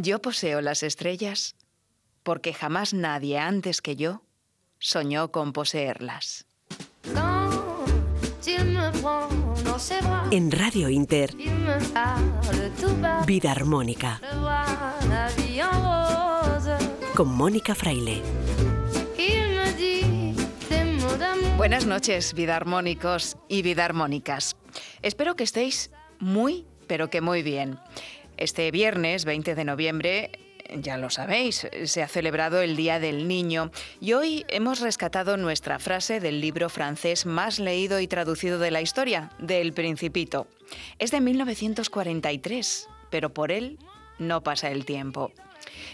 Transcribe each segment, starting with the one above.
Yo poseo las estrellas porque jamás nadie antes que yo soñó con poseerlas. En Radio Inter, Vida Armónica, con Mónica Fraile. Buenas noches, vida armónicos y vida armónicas. Espero que estéis muy, pero que muy bien. Este viernes 20 de noviembre ya lo sabéis, se ha celebrado el Día del Niño y hoy hemos rescatado nuestra frase del libro francés más leído y traducido de la historia, del Principito. Es de 1943, pero por él no pasa el tiempo.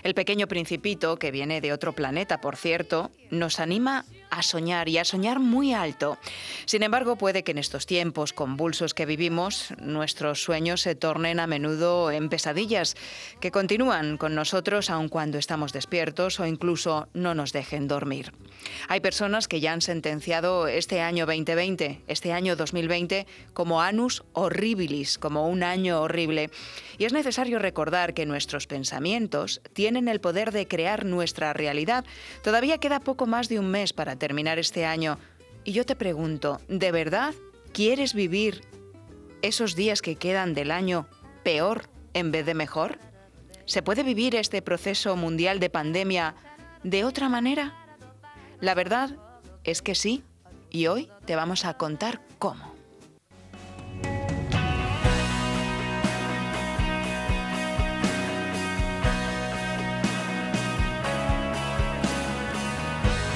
El pequeño principito, que viene de otro planeta, por cierto, nos anima a soñar y a soñar muy alto. Sin embargo, puede que en estos tiempos convulsos que vivimos, nuestros sueños se tornen a menudo en pesadillas, que continúan con nosotros aun cuando estamos despiertos o incluso no nos dejen dormir. Hay personas que ya han sentenciado este año 2020, este año 2020, como anus horribilis, como un año horrible. Y es necesario recordar que nuestros pensamientos tienen el poder de crear nuestra realidad. Todavía queda poco más de un mes para terminar este año. Y yo te pregunto, ¿de verdad quieres vivir esos días que quedan del año peor en vez de mejor? ¿Se puede vivir este proceso mundial de pandemia de otra manera? La verdad es que sí, y hoy te vamos a contar cómo.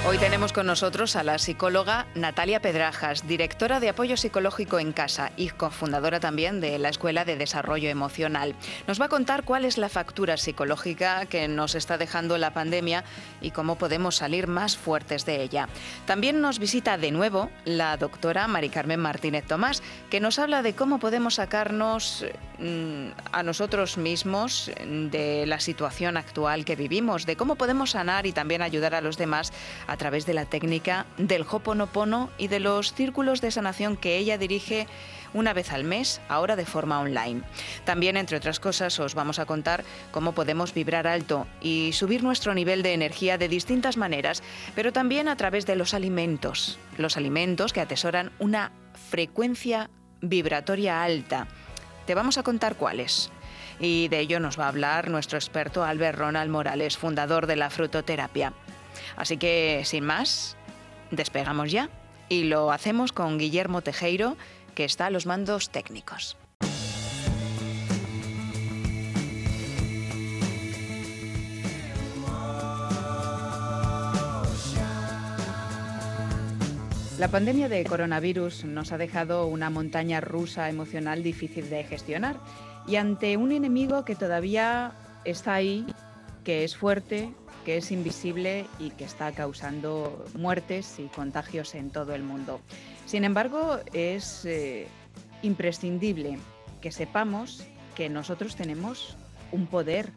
Hoy tenemos con nosotros a la psicóloga Natalia Pedrajas, directora de apoyo psicológico en casa y cofundadora también de la Escuela de Desarrollo Emocional. Nos va a contar cuál es la factura psicológica que nos está dejando la pandemia y cómo podemos salir más fuertes de ella. También nos visita de nuevo la doctora Mari Carmen Martínez Tomás, que nos habla de cómo podemos sacarnos mm, a nosotros mismos de la situación actual que vivimos, de cómo podemos sanar y también ayudar a los demás a través de la técnica del Hoponopono y de los círculos de sanación que ella dirige una vez al mes, ahora de forma online. También, entre otras cosas, os vamos a contar cómo podemos vibrar alto y subir nuestro nivel de energía de distintas maneras, pero también a través de los alimentos, los alimentos que atesoran una frecuencia vibratoria alta. Te vamos a contar cuáles. Y de ello nos va a hablar nuestro experto Albert Ronald Morales, fundador de la frutoterapia. Así que, sin más, despegamos ya y lo hacemos con Guillermo Tejeiro, que está a los mandos técnicos. La pandemia de coronavirus nos ha dejado una montaña rusa emocional difícil de gestionar y ante un enemigo que todavía está ahí, que es fuerte, que es invisible y que está causando muertes y contagios en todo el mundo. Sin embargo, es eh, imprescindible que sepamos que nosotros tenemos un poder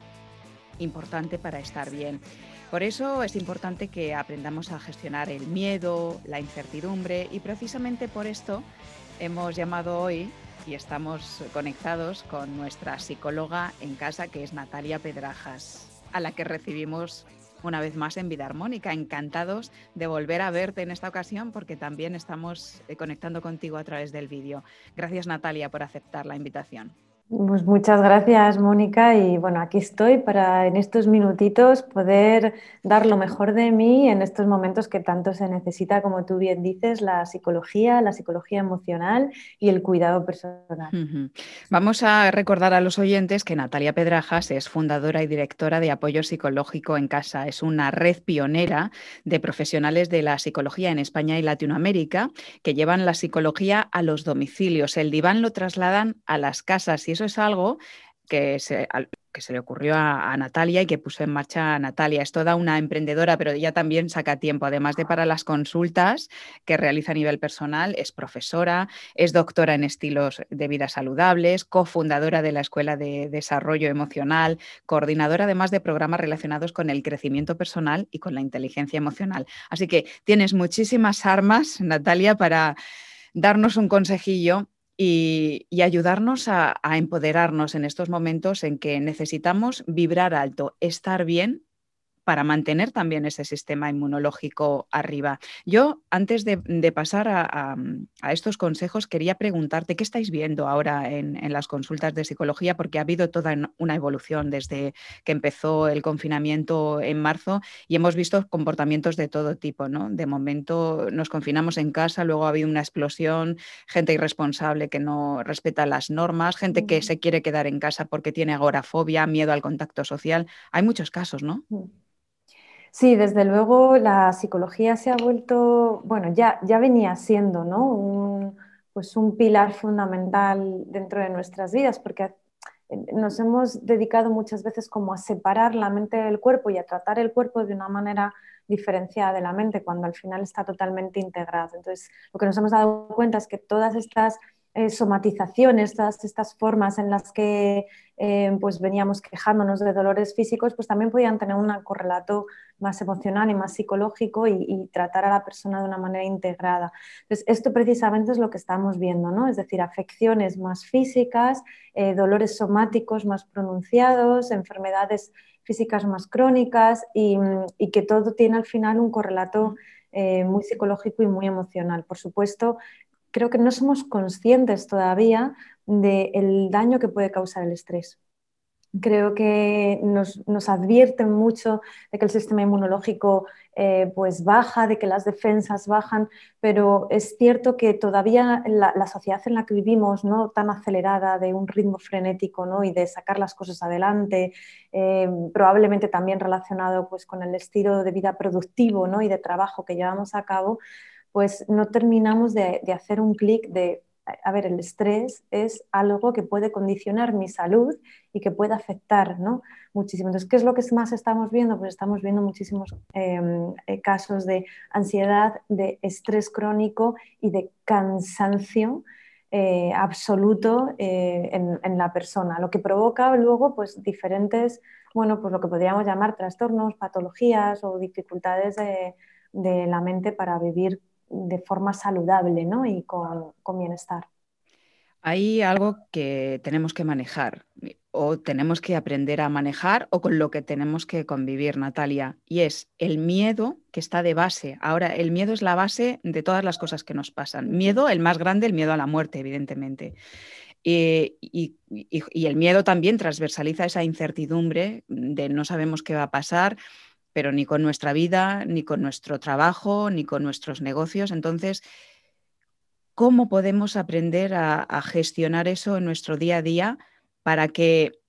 importante para estar bien. Por eso es importante que aprendamos a gestionar el miedo, la incertidumbre y precisamente por esto hemos llamado hoy y estamos conectados con nuestra psicóloga en casa que es Natalia Pedrajas, a la que recibimos una vez más en Vida Armónica. Encantados de volver a verte en esta ocasión porque también estamos eh, conectando contigo a través del vídeo. Gracias Natalia por aceptar la invitación. Pues muchas gracias, Mónica. Y bueno, aquí estoy para en estos minutitos poder dar lo mejor de mí en estos momentos que tanto se necesita, como tú bien dices, la psicología, la psicología emocional y el cuidado personal. Vamos a recordar a los oyentes que Natalia Pedrajas es fundadora y directora de Apoyo Psicológico en Casa. Es una red pionera de profesionales de la psicología en España y Latinoamérica que llevan la psicología a los domicilios. El diván lo trasladan a las casas y es algo que se, que se le ocurrió a, Natalia y que puso en marcha a Natalia. Es toda una emprendedora, pero ella también saca tiempo, además de para las consultas que realiza a nivel personal, es profesora, es doctora en estilos de vida saludables, cofundadora de la Escuela de Desarrollo Emocional, coordinadora además de programas relacionados con el crecimiento personal y con la inteligencia emocional. Así que tienes muchísimas armas, Natalia, para darnos un consejillo y, ayudarnos a empoderarnos en estos momentos en que necesitamos vibrar alto, estar bien para mantener también ese sistema inmunológico arriba. Yo, antes de, pasar mm, a, estos consejos, quería preguntarte qué estáis viendo ahora en, las consultas de psicología, porque ha habido toda una evolución desde que empezó el confinamiento en marzo y hemos visto comportamientos de todo tipo. ¿no? De momento nos confinamos en casa, luego ha habido una explosión, gente irresponsable que no respeta las normas, gente que se quiere quedar en casa porque tiene agorafobia, miedo al contacto social. Hay muchos casos, ¿no? Sí, desde luego la psicología se ha vuelto, bueno, ya, ya venía siendo ¿no? un, pues un pilar fundamental dentro de nuestras vidas, porque nos hemos dedicado muchas veces como a separar la mente del cuerpo y a tratar el cuerpo de una manera diferenciada de la mente, cuando al final está totalmente integrado. Entonces, lo que nos hemos dado cuenta es que todas estas eh, somatizaciones, todas estas formas en las que eh, pues veníamos quejándonos de dolores físicos, pues también podían tener un correlato más emocional y más psicológico y, tratar a la persona de una manera integrada. Entonces, esto precisamente es lo que estamos viendo, ¿no? Es decir, afecciones más físicas, eh, dolores somáticos más pronunciados, enfermedades físicas más crónicas y, que todo tiene al final un correlato muy psicológico y muy emocional. Por supuesto, creo que no somos conscientes todavía del daño que puede causar el estrés. Creo que nos, advierten mucho de que el sistema inmunológico eh, pues baja, de que las defensas bajan, pero es cierto que todavía la, sociedad en la que vivimos, ¿no? tan acelerada, de un ritmo frenético ¿no? y de sacar las cosas adelante, eh, probablemente también relacionado pues, con el estilo de vida productivo ¿no? y de trabajo que llevamos a cabo, pues no terminamos de, hacer un clic de, a ver, el estrés es algo que puede condicionar mi salud y que puede afectar ¿no? muchísimo. Entonces, ¿qué es lo que más estamos viendo? Pues estamos viendo muchísimos em, eh, casos de ansiedad, de estrés crónico y de cansancio. Eh, absoluto eh, en, la persona, lo que provoca luego pues diferentes, bueno, pues lo que podríamos llamar trastornos, patologías o dificultades de, de la mente para vivir de forma saludable ¿no? y con, bienestar. Hay algo que tenemos que manejar o tenemos que aprender a manejar o con lo que tenemos que convivir, Natalia, y es el miedo que está de base. Ahora, el miedo es la base de todas las cosas que nos pasan. Miedo, el más grande, el miedo a la muerte, evidentemente. Eh, y, y, el miedo también transversaliza esa incertidumbre de no sabemos qué va a pasar, pero ni con nuestra vida, ni con nuestro trabajo, ni con nuestros negocios. Entonces, ¿cómo podemos aprender a, gestionar eso en nuestro día a día para que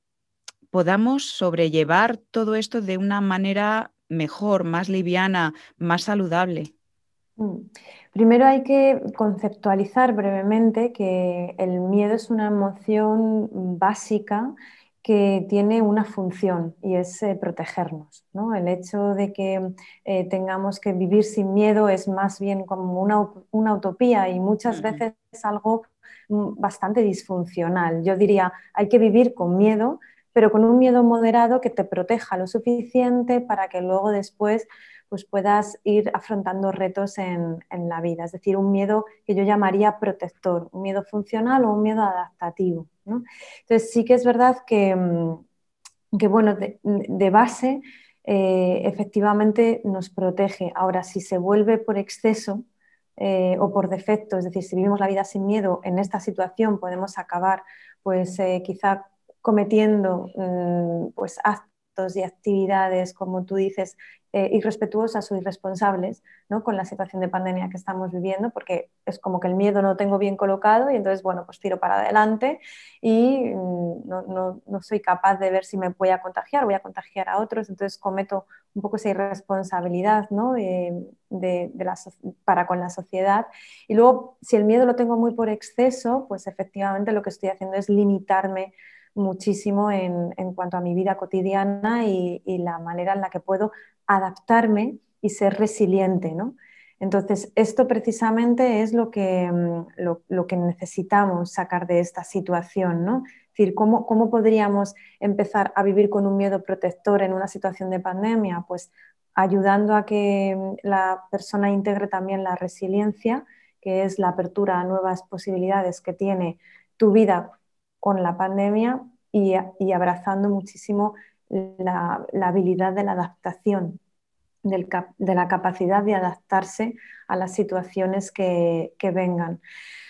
podamos sobrellevar todo esto de una manera mejor, más liviana, más saludable? Mm. Primero hay que conceptualizar brevemente que el miedo es una emoción básica que tiene una función y es eh, protegernos. ¿no? El hecho de que eh, tengamos que vivir sin miedo es más bien como una, utopía y muchas veces es algo mm, bastante disfuncional. Yo diría, hay que vivir con miedo, pero con un miedo moderado que te proteja lo suficiente para que luego después pues puedas ir afrontando retos en, la vida. Es decir, un miedo que yo llamaría protector, un miedo funcional o un miedo adaptativo. Entonces sí que es verdad que, mm, bueno, de, base eh, efectivamente nos protege. Ahora, si se vuelve por exceso eh, o por defecto, es decir, si vivimos la vida sin miedo, en esta situación podemos acabar pues eh, quizá cometiendo mm, pues, actos y actividades, como tú dices, eh, irrespetuosas o irresponsables ¿no? con la situación de pandemia que estamos viviendo, porque es como que el miedo no tengo bien colocado y entonces, bueno, pues tiro para adelante y mm, no, no, soy capaz de ver si me voy a contagiar, voy a contagiar a otros, entonces cometo un poco esa irresponsabilidad ¿no? de, de, la, para con la sociedad. Y luego, si el miedo lo tengo muy por exceso, pues efectivamente lo que estoy haciendo es limitarme muchísimo en, en, cuanto a mi vida cotidiana y, la manera en la que puedo adaptarme y ser resiliente, ¿no? Entonces, esto precisamente es lo que, mm, lo, que necesitamos sacar de esta situación, ¿no? Es decir, ¿cómo, ¿cómo, podríamos empezar a vivir con un miedo protector en una situación de pandemia? Pues ayudando a que mm, la persona integre también la resiliencia que es la apertura a nuevas posibilidades que tiene tu vida con la pandemia y, abrazando muchísimo la, habilidad de la adaptación, de la capacidad de adaptarse a las situaciones que, que vengan.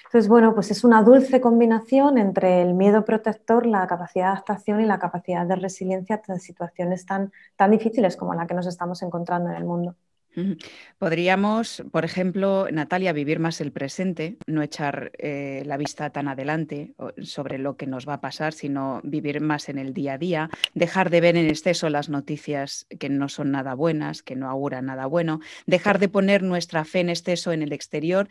Entonces, bueno, pues es una dulce combinación entre el miedo protector, la capacidad de adaptación y la capacidad de resiliencia ante situaciones tan, tan difíciles como la que nos estamos encontrando en el mundo. Podríamos, por ejemplo, Natalia, vivir más el presente, no echar eh, la vista tan adelante sobre lo que nos va a pasar, sino vivir más en el día a día, dejar de ver en exceso las noticias que no son nada buenas, que no auguran nada bueno, dejar de poner nuestra fe en exceso en el exterior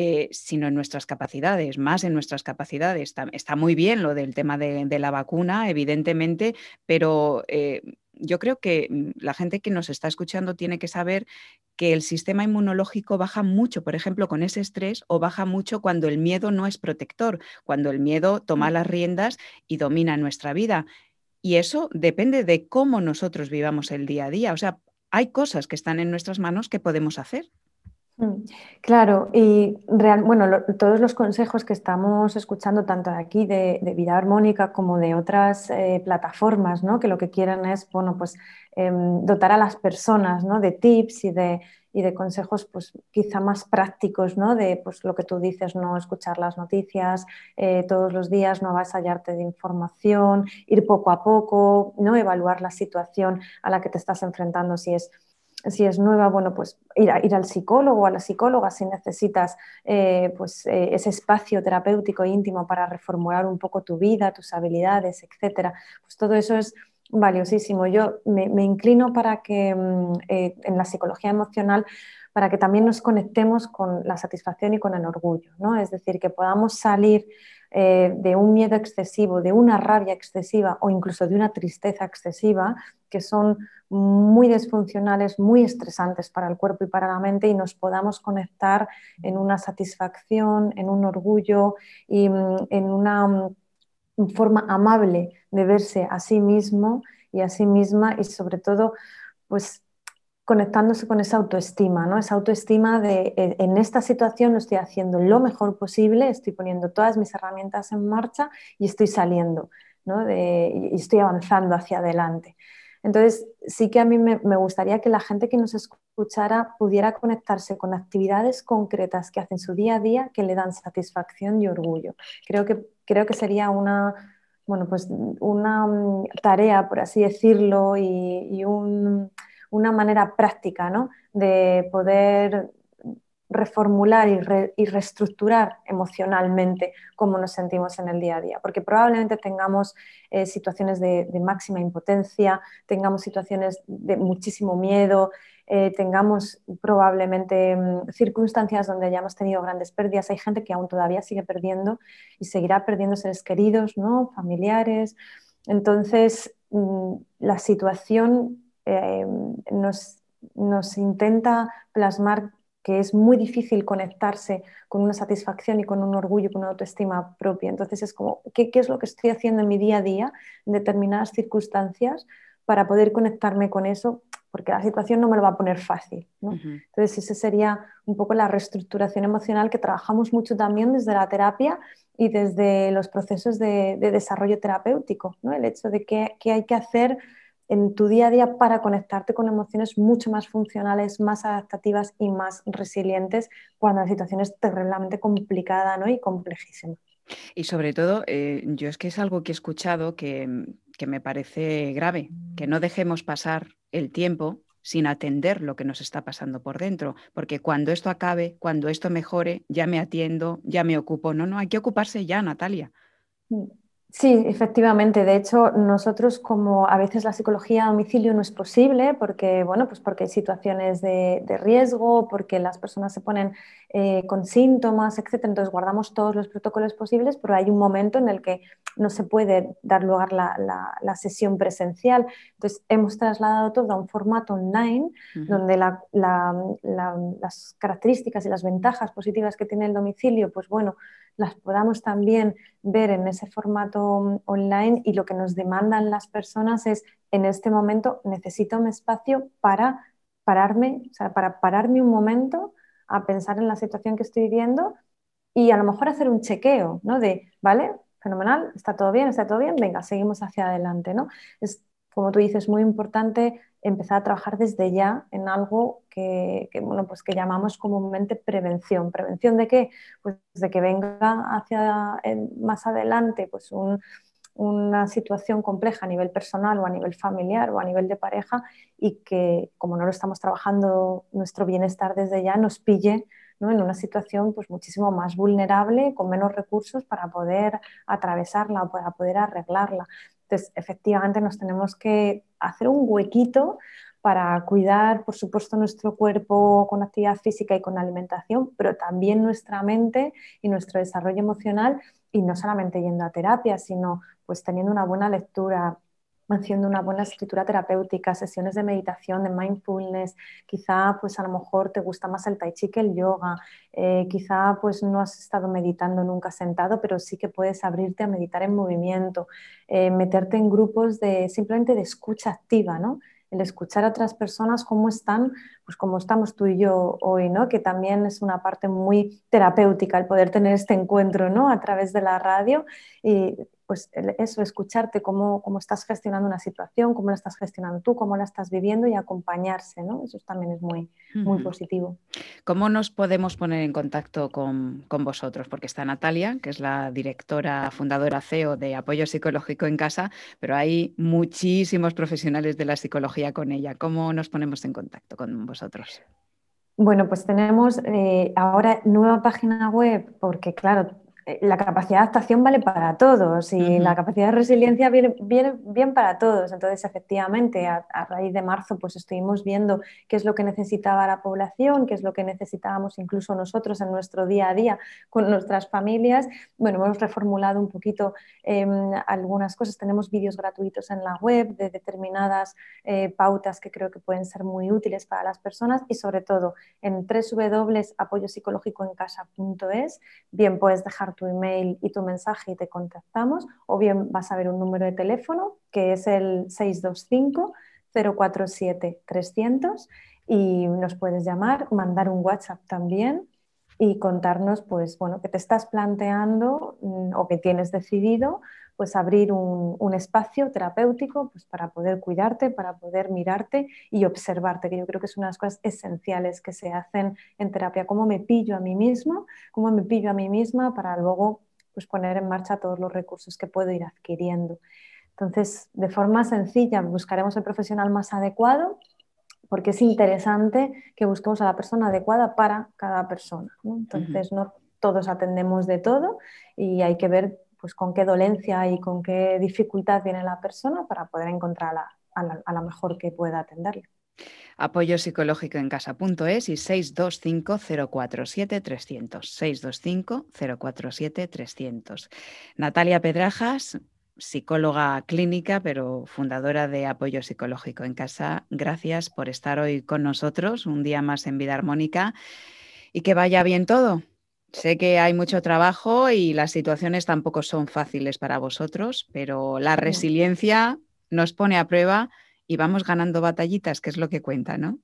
eh, sino en nuestras capacidades, más en nuestras capacidades. Está, muy bien lo del tema de, la vacuna, evidentemente, pero eh, yo creo que mm, la gente que nos está escuchando tiene que saber que el sistema inmunológico baja mucho, por ejemplo, con ese estrés o baja mucho cuando el miedo no es protector, cuando el miedo toma las riendas y domina nuestra vida. Y eso depende de cómo nosotros vivamos el día a día. O sea, hay cosas que están en nuestras manos que podemos hacer. Mm, claro, y bueno, todos los consejos que estamos escuchando, tanto de aquí de, Vida Armónica como de otras eh, plataformas, ¿no? que lo que quieren es bueno, pues, em, dotar a las personas ¿no? de tips y de, y de consejos pues, quizá más prácticos, ¿no? de pues, lo que tú dices, no escuchar las noticias eh, todos los días, no vas a hallarte de información, ir poco a poco, ¿no? evaluar la situación a la que te estás enfrentando, si es si es nueva, bueno, pues ir, ir al psicólogo o a la psicóloga si necesitas eh, pues, eh, ese espacio terapéutico íntimo para reformular un poco tu vida, tus habilidades, etcétera. Pues todo eso es valiosísimo. Yo me, inclino para que mm, eh, en la psicología emocional para que también nos conectemos con la satisfacción y con el orgullo, ¿no? Es decir, que podamos salir eh, de un miedo excesivo, de una rabia excesiva o incluso de una tristeza excesiva, que son muy disfuncionales, muy estresantes para el cuerpo y para la mente, y nos podamos conectar en una satisfacción, en un orgullo y mm, en una mm, forma amable de verse a sí mismo y a sí misma y sobre todo pues conectándose con esa autoestima, ¿no? Esa autoestima de eh, en esta situación lo estoy haciendo lo mejor posible, estoy poniendo todas mis herramientas en marcha y estoy saliendo, ¿no? y estoy avanzando hacia adelante. Entonces, sí que a mí me, gustaría que la gente que nos escuchara pudiera conectarse con actividades concretas que hacen su día a día que le dan satisfacción y orgullo. Creo que, creo que sería una, bueno, pues una mm, tarea, por así decirlo, y un una manera práctica ¿no? de poder reformular y, reestructurar emocionalmente cómo nos sentimos en el día a día, porque probablemente tengamos eh, situaciones de, máxima impotencia, tengamos situaciones de muchísimo miedo, eh, tengamos probablemente mm, circunstancias donde hayamos tenido grandes pérdidas. Hay gente que aún todavía sigue perdiendo y seguirá perdiendo seres queridos, ¿no? familiares. Entonces, mm, la situación eh, nos, nos intenta plasmar que es muy difícil conectarse con una satisfacción y con un orgullo, con una autoestima propia. Entonces es como, ¿qué, es lo que estoy haciendo en mi día a día en determinadas circunstancias para poder conectarme con eso? Porque la situación no me lo va a poner fácil. Entonces esa sería un poco la reestructuración emocional que trabajamos mucho también desde la terapia y desde los procesos de, desarrollo terapéutico. ¿no? El hecho de que, que hay que hacer en tu día a día para conectarte con emociones mucho más funcionales, más adaptativas y más resilientes cuando la situación es terriblemente complicada ¿no? y complejísima. Y sobre todo, eh, yo es que es algo que he escuchado que, que me parece grave, que no dejemos pasar el tiempo sin atender lo que nos está pasando por dentro, porque cuando esto acabe, cuando esto mejore, ya me atiendo, ya me ocupo. No, no, hay que ocuparse ya, Natalia. Mm. Sí, efectivamente. De hecho, nosotros como a veces la psicología a domicilio no es posible porque, bueno, pues porque hay situaciones de, riesgo, porque las personas se ponen eh, con síntomas, etc. Entonces guardamos todos los protocolos posibles, pero hay un momento en el que no se puede dar lugar la, la, sesión presencial. Entonces hemos trasladado todo a un formato online donde las características y las ventajas positivas que tiene el domicilio, pues bueno, las podamos también ver en ese formato mm, online y lo que nos demandan las personas es, en este momento necesito un espacio para pararme, o sea, para pararme un momento a pensar en la situación que estoy viviendo y a lo mejor hacer un chequeo, ¿no? De, ¿vale? Fenomenal, está todo bien, está todo bien, venga, seguimos hacia adelante, ¿no? Es, como tú dices, muy importante empezar a trabajar desde ya en algo que, bueno, pues que llamamos comúnmente prevención. ¿Prevención de qué? Pues de que venga hacia más adelante pues una situación compleja a nivel personal o a nivel familiar o a nivel de pareja y que como no lo estamos trabajando nuestro bienestar desde ya nos pille en una situación pues, muchísimo más vulnerable, con menos recursos para poder atravesarla o para poder arreglarla. Entonces, efectivamente, nos tenemos que hacer un huequito para cuidar, por supuesto, nuestro cuerpo con actividad física y con alimentación, pero también nuestra mente y nuestro desarrollo emocional, y no solamente yendo a terapia, sino pues teniendo una buena lectura, haciendo una buena escritura terapéutica, sesiones de meditación, de mindfulness, quizá pues a lo mejor te gusta más el tai chi que el yoga, eh, quizá pues no has estado meditando nunca sentado, pero sí que puedes abrirte a meditar en movimiento, eh, meterte en grupos de simplemente de escucha activa, ¿no? el escuchar a otras personas cómo están, pues como estamos tú y yo hoy, ¿no? Que también es una parte muy terapéutica el poder tener este encuentro, ¿no? A través de la radio y pues eso, escucharte cómo, cómo, estás gestionando una situación, cómo la estás gestionando tú, cómo la estás viviendo y acompañarse, ¿no? Eso también es muy, muy positivo. ¿Cómo nos podemos poner en contacto con, con, vosotros? Porque está Natalia, que es la directora, fundadora CEO de Apoyo Psicológico en Casa, pero hay muchísimos profesionales de la psicología con ella. ¿Cómo nos ponemos en contacto con vosotros? Bueno, pues tenemos eh, ahora nueva página web, porque claro, la capacidad de adaptación vale para todos y la capacidad de resiliencia viene, bien para todos. Entonces, efectivamente, a, raíz de marzo, pues estuvimos viendo qué es lo que necesitaba la población, qué es lo que necesitábamos incluso nosotros en nuestro día a día con nuestras familias. Bueno, hemos reformulado un poquito em, algunas cosas. Tenemos vídeos gratuitos en la web de determinadas eh, pautas que creo que pueden ser muy útiles para las personas y sobre todo en www.apoyopsicológicoencasa.es bien puedes dejar tu email y tu mensaje y te contactamos, o bien vas a ver un número de teléfono que es el 625 047 300 y nos puedes llamar, mandar un WhatsApp también y contarnos pues bueno que te estás planteando mm, o que tienes decidido pues abrir un, espacio terapéutico pues, para poder cuidarte, para poder mirarte y observarte, que yo creo que es una de las cosas esenciales que se hacen en terapia, cómo me pillo a mí mismo, cómo me pillo a mí misma para luego pues, poner en marcha todos los recursos que puedo ir adquiriendo. Entonces, de forma sencilla, buscaremos el profesional más adecuado porque es interesante que busquemos a la persona adecuada para cada persona. Entonces, no todos atendemos de todo y hay que ver pues con qué dolencia y con qué dificultad viene la persona para poder encontrar a la, mejor que pueda atenderle. Apoyo psicológico en casa.es y 625-047-300. 625-047-300. Natalia Pedrajas, psicóloga clínica, pero fundadora de Apoyo Psicológico en Casa, gracias por estar hoy con nosotros, un día más en Vida Armónica y que vaya bien todo. Sé que hay mucho trabajo y las situaciones tampoco son fáciles para vosotros, pero la resiliencia nos pone a prueba y vamos ganando batallitas, que es lo que cuenta, ¿no?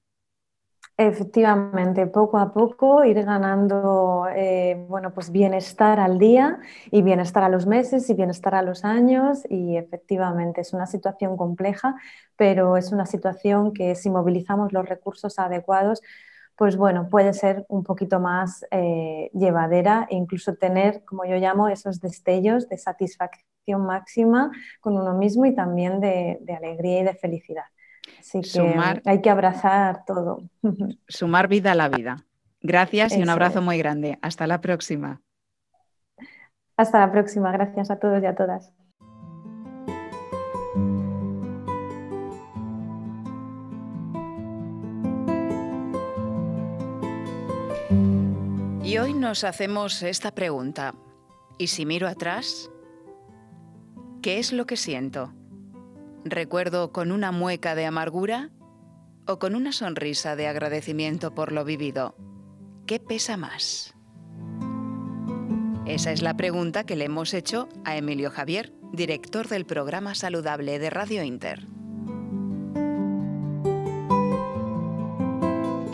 Efectivamente, poco a poco ir ganando eh, bueno, pues bienestar al día y bienestar a los meses y bienestar a los años y efectivamente es una situación compleja, pero es una situación que si movilizamos los recursos adecuados pues bueno, puede ser un poquito más eh, llevadera e incluso tener, como yo llamo, esos destellos de satisfacción máxima con uno mismo y también de, alegría y de felicidad. Así que hay que abrazar todo. Sumar vida a la vida. Gracias y un abrazo muy grande. Hasta la próxima. Hasta la próxima. Gracias a todos y a todas. Y hoy nos hacemos esta pregunta. ¿Y si miro atrás? ¿Qué es lo que siento? ¿Recuerdo con una mueca de amargura o con una sonrisa de agradecimiento por lo vivido? ¿Qué pesa más? Esa es la pregunta que le hemos hecho a Emilio Javier, director del programa saludable de Radio Inter.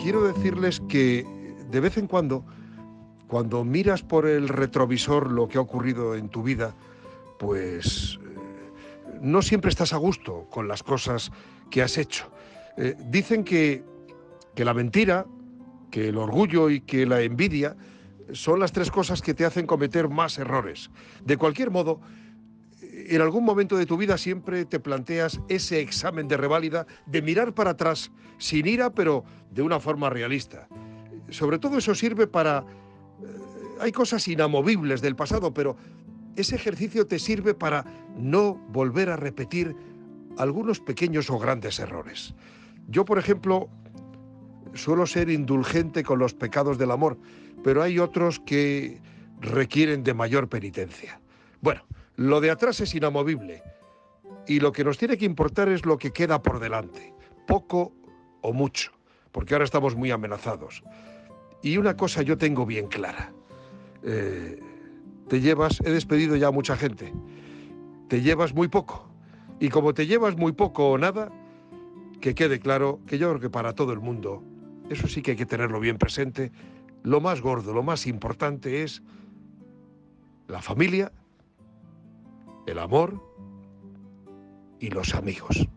Quiero decirles que de vez en cuando, cuando miras por el retrovisor lo que ha ocurrido en tu vida, pues eh, no siempre estás a gusto con las cosas que has hecho. Eh, dicen que, que la mentira, que el orgullo y que la envidia son las tres cosas que te hacen cometer más errores. De cualquier modo, en algún momento de tu vida siempre te planteas ese examen de reválida de mirar para atrás, sin ira, pero de una forma realista. Sobre todo eso sirve para... Hay cosas inamovibles del pasado, pero ese ejercicio te sirve para no volver a repetir algunos pequeños o grandes errores. Yo, por ejemplo, suelo ser indulgente con los pecados del amor, pero hay otros que requieren de mayor penitencia. Bueno, lo de atrás es inamovible y lo que nos tiene que importar es lo que queda por delante, poco o mucho, porque ahora estamos muy amenazados. Y una cosa yo tengo bien clara. Eh, te llevas, he despedido ya a mucha gente, te llevas muy poco. Y como te llevas muy poco o nada, que quede claro que yo creo que para todo el mundo, eso sí que hay que tenerlo bien presente, lo más gordo, lo más importante es la familia, el amor y los amigos.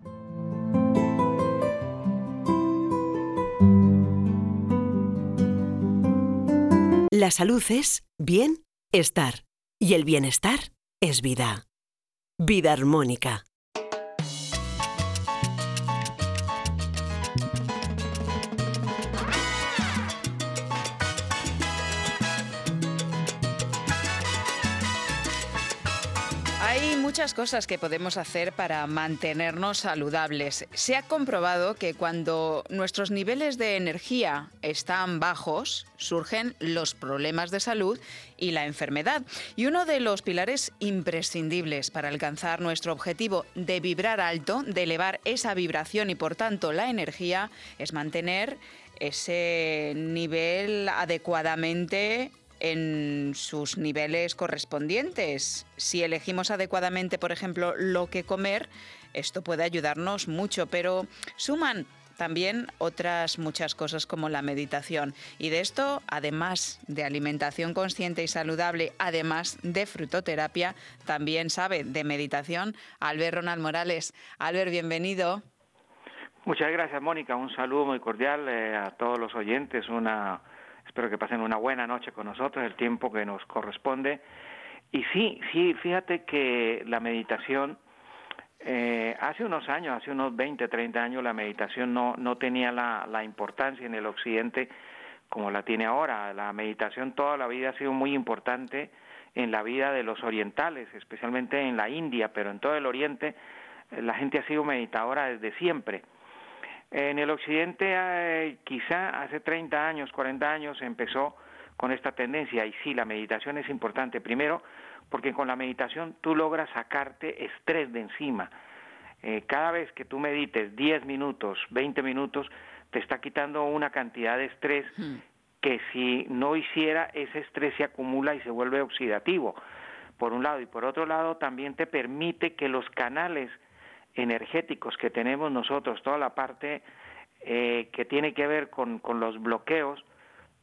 La salud es bien estar y el bienestar es vida. Vida armónica. Muchas cosas que podemos hacer para mantenernos saludables. Se ha comprobado que cuando nuestros niveles de energía están bajos, surgen los problemas de salud y la enfermedad. Y uno de los pilares imprescindibles para alcanzar nuestro objetivo de vibrar alto, de elevar esa vibración y por tanto la energía, es mantener ese nivel adecuadamente en sus niveles correspondientes. Si elegimos adecuadamente, por ejemplo, lo que comer, esto puede ayudarnos mucho, pero suman también otras muchas cosas como la meditación. Y de esto, además de alimentación consciente y saludable, además de frutoterapia, también sabe de meditación Albert Ronald Morales. Albert, bienvenido. Muchas gracias, Mónica. Un saludo muy cordial eh, a todos los oyentes. Una Espero que pasen una buena noche con nosotros, el tiempo que nos corresponde. Y sí, sí, fíjate que la meditación, eh, hace unos años, hace unos 20, 30 años, la meditación no, no tenía la, la importancia en el occidente como la tiene ahora. La meditación toda la vida ha sido muy importante en la vida de los orientales, especialmente en la India, pero en todo el Oriente eh, la gente ha sido meditadora desde siempre. En el occidente, eh, quizá hace 30 años, 40 años, empezó con esta tendencia. Y sí, la meditación es importante. Primero, porque con la meditación tú logras sacarte estrés de encima. Eh, cada vez que tú medites 10 minutos, 20 minutos, te está quitando una cantidad de estrés hmm. que si no hiciera, ese estrés se acumula y se vuelve oxidativo, por un lado. Y por otro lado, también te permite que los canales energéticos que tenemos nosotros, toda la parte eh, que tiene que ver con, con, los bloqueos,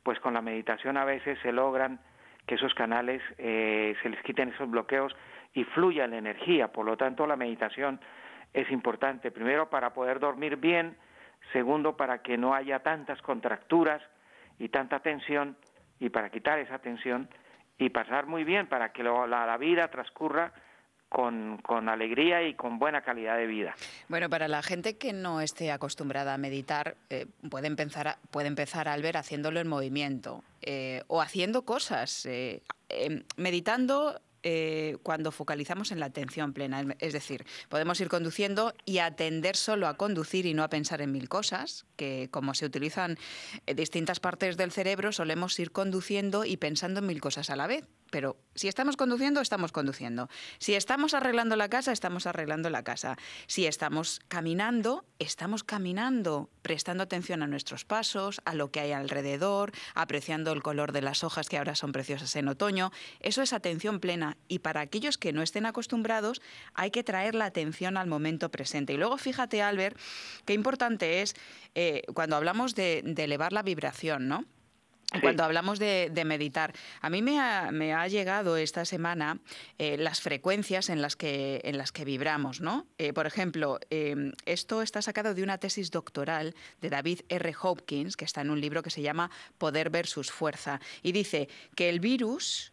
pues con la meditación a veces se logran que esos canales eh, se les quiten esos bloqueos y fluya la energía. Por lo tanto, la meditación es importante, primero para poder dormir bien, segundo para que no haya tantas contracturas y tanta tensión y para quitar esa tensión y pasar muy bien para que la, la vida transcurra con, con, alegría y con buena calidad de vida. Bueno, para la gente que no esté acostumbrada a meditar, eh, puede, empezar puede empezar al ver haciéndolo en movimiento eh, o haciendo cosas. Eh, em, meditando eh, cuando focalizamos en la atención plena. Es decir, podemos ir conduciendo y atender solo a conducir y no a pensar en mil cosas, que como se utilizan distintas partes del cerebro, solemos ir conduciendo y pensando en mil cosas a la vez. Pero si estamos conduciendo, estamos conduciendo. Si estamos arreglando la casa, estamos arreglando la casa. Si estamos caminando, estamos caminando, prestando atención a nuestros pasos, a lo que hay alrededor, apreciando el color de las hojas que ahora son preciosas en otoño. Eso es atención plena. Y para aquellos que no estén acostumbrados, hay que traer la atención al momento presente. Y luego fíjate, Albert, qué importante es eh, cuando hablamos de, de elevar la vibración, ¿no? Cuando hablamos de, meditar, a mí me ha, llegado esta semana eh, las frecuencias en las que, en las que vibramos. ¿no? Eh, por ejemplo, em, esto está sacado de una tesis doctoral de David R. Hopkins, que está en un libro que se llama Poder versus Fuerza, y dice que el virus,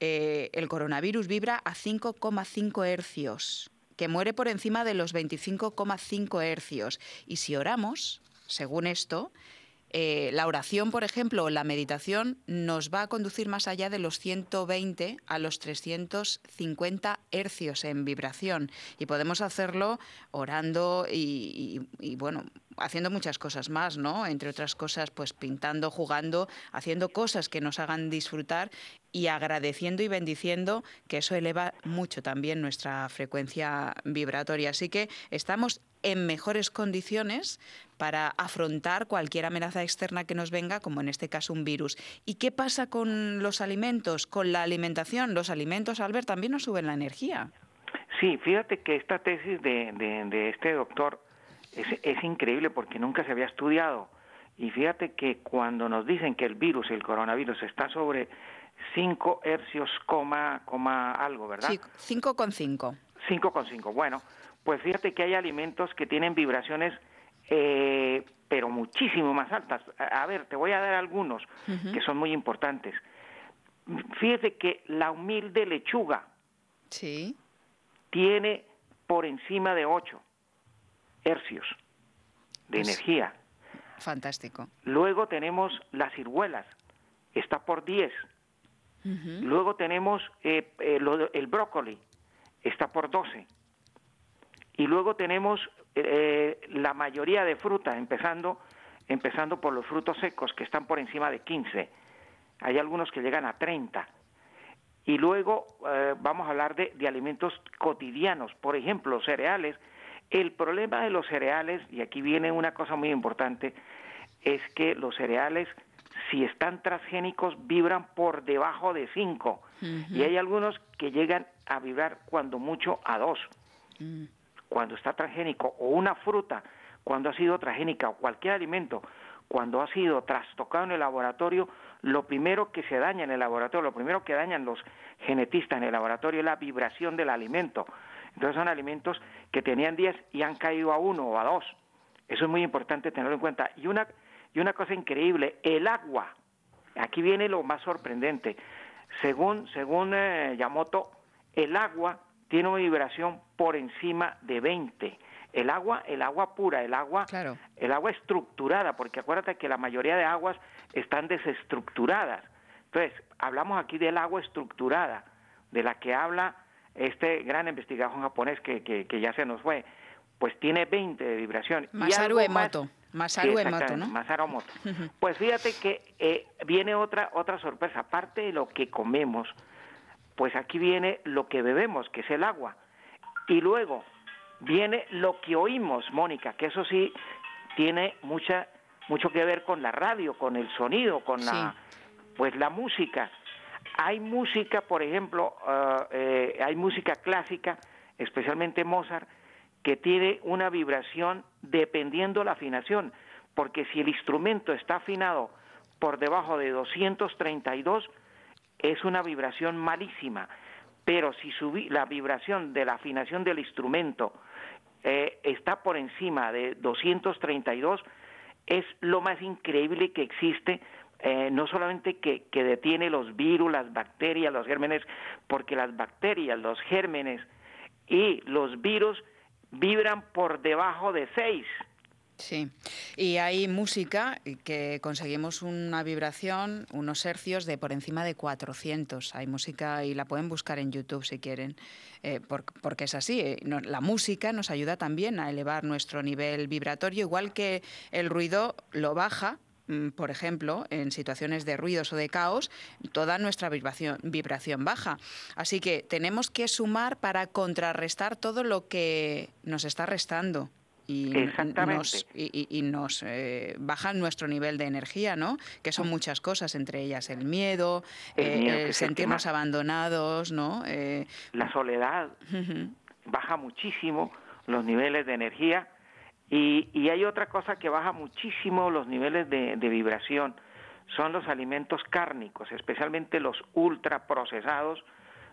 eh, el coronavirus, vibra a 5,5 hercios, que muere por encima de los 25,5 hercios. Y si oramos, según esto, eh, la oración, por ejemplo, o la meditación nos va a conducir más allá de los 120 a los 350 hercios en vibración y podemos hacerlo orando y, bueno, haciendo muchas cosas más, ¿no? Entre otras cosas, pues pintando, jugando, haciendo cosas que nos hagan disfrutar y agradeciendo y bendiciendo, que eso eleva mucho también nuestra frecuencia vibratoria. Así que estamos en mejores condiciones para afrontar cualquier amenaza externa que nos venga, como en este caso un virus. ¿Y qué pasa con los alimentos, con la alimentación? Los alimentos, Albert, también nos suben la energía. Sí, fíjate que esta tesis de, este doctor es, increíble porque nunca se había estudiado. Y fíjate que cuando nos dicen que el virus, el coronavirus, está sobre 5 hercios, coma, coma algo, ¿verdad? Sí, 5,5. 5,5. Bueno, pues fíjate que hay alimentos que tienen vibraciones, eh, pero muchísimo más altas. A, ver, te voy a dar algunos que son muy importantes. Fíjate que la humilde lechuga sí. tiene por encima de 8 hercios de energía. Fantástico. Luego tenemos las ciruelas, está por 10. Luego tenemos eh, eh, el brócoli, está por 12. Y luego tenemos eh, la mayoría de frutas, empezando, empezando por los frutos secos, que están por encima de 15. Hay algunos que llegan a 30. Y luego eh, vamos a hablar de, de alimentos cotidianos, por ejemplo, cereales. El problema de los cereales, y aquí viene una cosa muy importante, es que los cereales, si están transgénicos, vibran por debajo de 5. Y hay algunos que llegan a vibrar cuando mucho a 2 cuando está transgénico, o una fruta cuando ha sido transgénica, o cualquier alimento cuando ha sido trastocado en el laboratorio, lo primero que se daña en el laboratorio, lo primero que dañan los genetistas en el laboratorio es la vibración del alimento. Entonces son alimentos que tenían 10 y han caído a uno o a dos. Eso es muy importante tenerlo en cuenta. Y una, y una cosa increíble, el agua. Aquí viene lo más sorprendente. Según, según eh, Yamoto, el agua tiene una vibración por encima de 20. El agua, el agua pura, el agua, el agua estructurada, porque acuérdate que la mayoría de aguas están desestructuradas. Entonces, hablamos aquí del agua estructurada, de la que habla este gran investigador japonés que, que, ya se nos fue, pues tiene 20 de vibración. Masaru Emoto. Masaru Emoto, ¿no? Masaru Emoto. Pues fíjate que eh, viene otra, otra sorpresa. Aparte de lo que comemos, pues aquí viene lo que bebemos, que es el agua. Y luego viene lo que oímos, Mónica, que eso sí tiene mucha mucho que ver con la radio, con el sonido, con la pues la música. Hay música, por ejemplo, eh, hay música clásica, especialmente Mozart, que tiene una vibración dependiendo la afinación, porque si el instrumento está afinado por debajo de 232, es una vibración malísima, pero si la vibración de la afinación del instrumento eh, está por encima de 232, es lo más increíble que existe, eh, no solamente que, que, detiene los virus, las bacterias, los gérmenes, porque las bacterias, los gérmenes y los virus vibran por debajo de 6. Sí, y hay música que conseguimos una vibración, unos hercios de por encima de 400. Hay música y la pueden buscar en YouTube si quieren, eh, porque es así. Eh, la música nos ayuda también a elevar nuestro nivel vibratorio, igual que el ruido lo baja, por ejemplo, en situaciones de ruidos o de caos, toda nuestra vibración, vibración baja. Así que tenemos que sumar para contrarrestar todo lo que nos está restando y nos, y, nos eh, bajan nuestro nivel de energía, ¿no? Que son muchas cosas, entre ellas el miedo, el, eh, sentirnos abandonados, ¿no? Eh, la soledad baja muchísimo los niveles de energía y, y, hay otra cosa que baja muchísimo los niveles de, vibración, son los alimentos cárnicos, especialmente los ultraprocesados,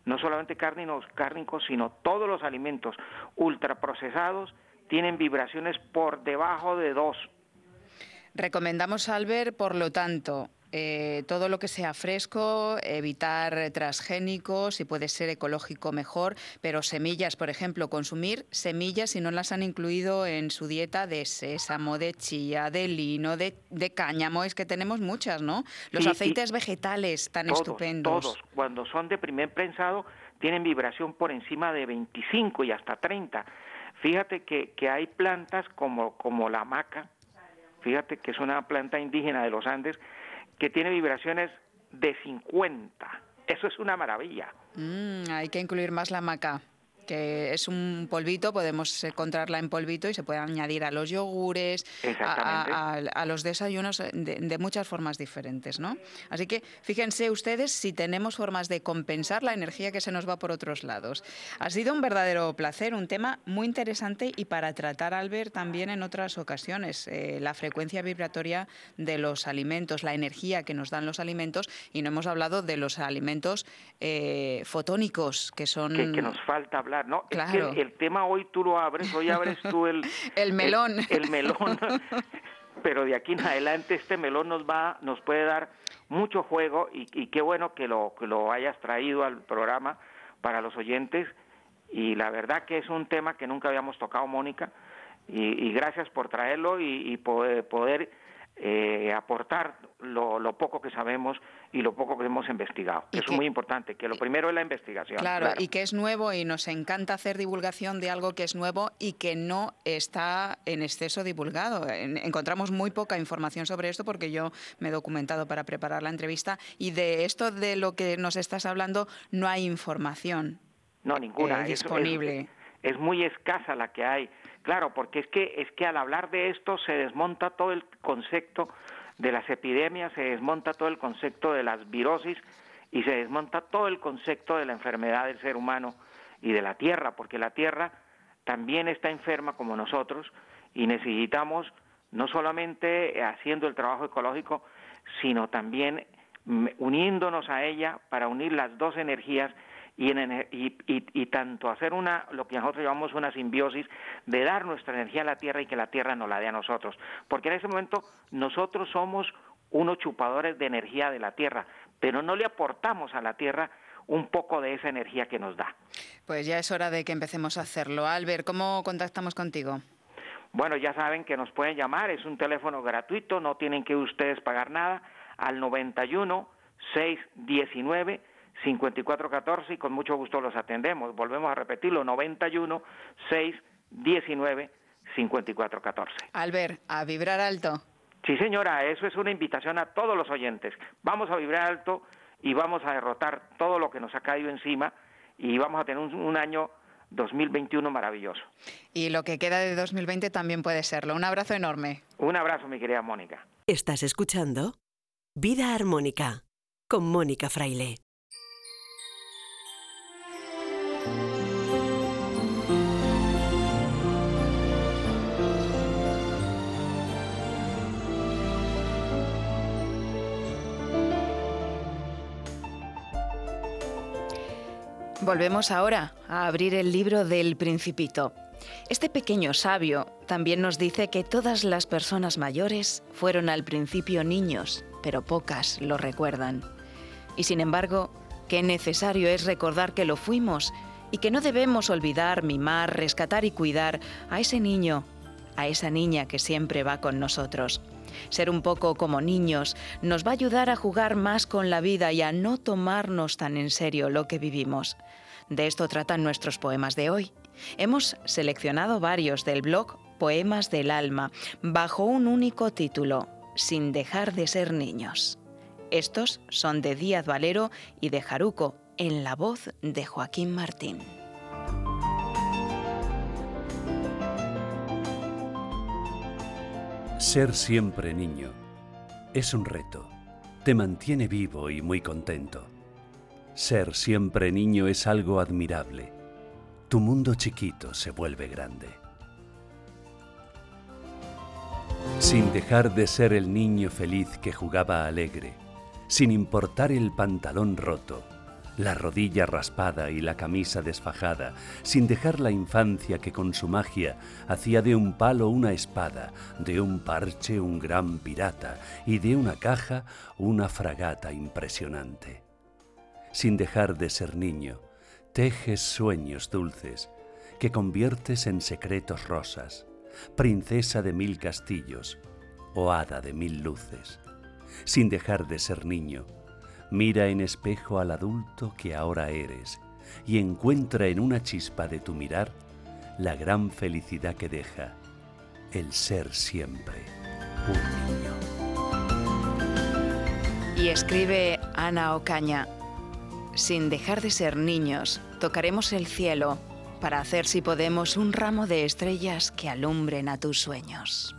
no solamente cárnicos, sino todos los alimentos ultraprocesados tienen vibraciones por debajo de 2. Recomendamos, Albert, por lo tanto, eh, todo lo que sea fresco, evitar transgénicos, si puede ser ecológico mejor, pero semillas, por ejemplo, consumir semillas si no las han incluido en su dieta de sésamo, de chía, de lino, de, cáñamo, es que tenemos muchas, ¿no? Los aceites vegetales tan estupendos. Todos, cuando son de primer prensado, tienen vibración por encima de 25 y hasta 30. Fíjate que, que hay plantas como, como la maca, fíjate que es una planta indígena de los Andes, que tiene vibraciones de 50. Eso es una maravilla. Mm, hay que incluir más la maca que es un polvito, podemos encontrarla en polvito y se puede añadir a los yogures, a, los desayunos de, muchas formas diferentes, ¿no? Así que fíjense ustedes si tenemos formas de compensar la energía que se nos va por otros lados. Ha sido un verdadero placer, un tema muy interesante y para tratar, al ver también en otras ocasiones, eh, la frecuencia vibratoria de los alimentos, la energía que nos dan los alimentos y no hemos hablado de los alimentos eh, fotónicos, que son... que nos falta hablar ¿no? Es que el, tema hoy tú lo abres, hoy abres tú el... el melón. El, melón. Pero de aquí en adelante este melón nos va, nos puede dar mucho juego y, qué bueno que lo, que lo hayas traído al programa para los oyentes y la verdad que es un tema que nunca habíamos tocado, Mónica, y, gracias por traerlo y, poder, poder eh, aportar lo, lo, poco que sabemos y lo poco que hemos investigado. Eso es muy importante, que lo primero es la investigación. Claro, y que es nuevo y nos encanta hacer divulgación de algo que es nuevo y que no está en exceso divulgado. Encontramos muy poca información sobre esto porque yo me he documentado para preparar la entrevista y de esto de lo que nos estás hablando no hay información. No, ninguna. Eh, disponible. es muy escasa la que hay. Claro, porque es que es que al hablar de esto se desmonta todo el concepto de las epidemias, se desmonta todo el concepto de las virosis y se desmonta todo el concepto de la enfermedad del ser humano y de la tierra, porque la tierra también está enferma como nosotros y necesitamos no solamente haciendo el trabajo ecológico, sino también mm, uniéndonos a ella para unir las dos energías y, y, tanto hacer una lo que nosotros llamamos una simbiosis de dar nuestra energía a la tierra y que la tierra nos la dé a nosotros porque en ese momento nosotros somos unos chupadores de energía de la tierra pero no le aportamos a la tierra un poco de esa energía que nos da. Pues ya es hora de que empecemos a hacerlo. Albert, ¿cómo contactamos contigo? Bueno, ya saben que nos pueden llamar, es un teléfono gratuito, no tienen que ustedes pagar nada, al 91 619 5414 y con mucho gusto los atendemos. Volvemos a repetirlo, 91 6 19 5414. Albert, a vibrar alto. Sí, señora, eso es una invitación a todos los oyentes. Vamos a vibrar alto y vamos a derrotar todo lo que nos ha caído encima y vamos a tener un, un año 2021 maravilloso. Y lo que queda de 2020 también puede serlo. Un abrazo enorme. Un abrazo, mi querida Mónica. ¿Estás escuchando? Vida Armónica con Mónica Fraile. Volvemos ahora a abrir el libro del Principito. Este pequeño sabio también nos dice que todas las personas mayores fueron al principio niños, pero pocas lo recuerdan. Y sin embargo, qué necesario es recordar que lo fuimos y que no debemos olvidar, mimar, rescatar y cuidar a ese niño, a esa niña que siempre va con nosotros. Ser un poco como niños nos va a ayudar a jugar más con la vida y a no tomarnos tan en serio lo que vivimos. De esto tratan nuestros poemas de hoy. Hemos seleccionado varios del blog Poemas del Alma bajo un único título, Sin dejar de ser niños. Estos son de Díaz Valero y de Jaruco, en la voz de Joaquín Martín. Ser siempre niño es un reto. Te mantiene vivo y muy contento. Ser siempre niño es algo admirable. Tu mundo chiquito se vuelve grande. Sin dejar de ser el niño feliz que jugaba alegre, sin importar el pantalón roto, la rodilla raspada y la camisa desfajada, sin dejar la infancia que con su magia hacía de un palo una espada, de un parche un gran pirata y de una caja una fragata impresionante. Sin dejar de ser niño, tejes sueños dulces que conviertes en secretos rosas, princesa de mil castillos o hada de mil luces. Sin dejar de ser niño, Mira en espejo al adulto que ahora eres y encuentra en una chispa de tu mirar la gran felicidad que deja el ser siempre un niño. Y escribe Ana Ocaña, sin dejar de ser niños, tocaremos el cielo para hacer si podemos un ramo de estrellas que alumbren a tus sueños.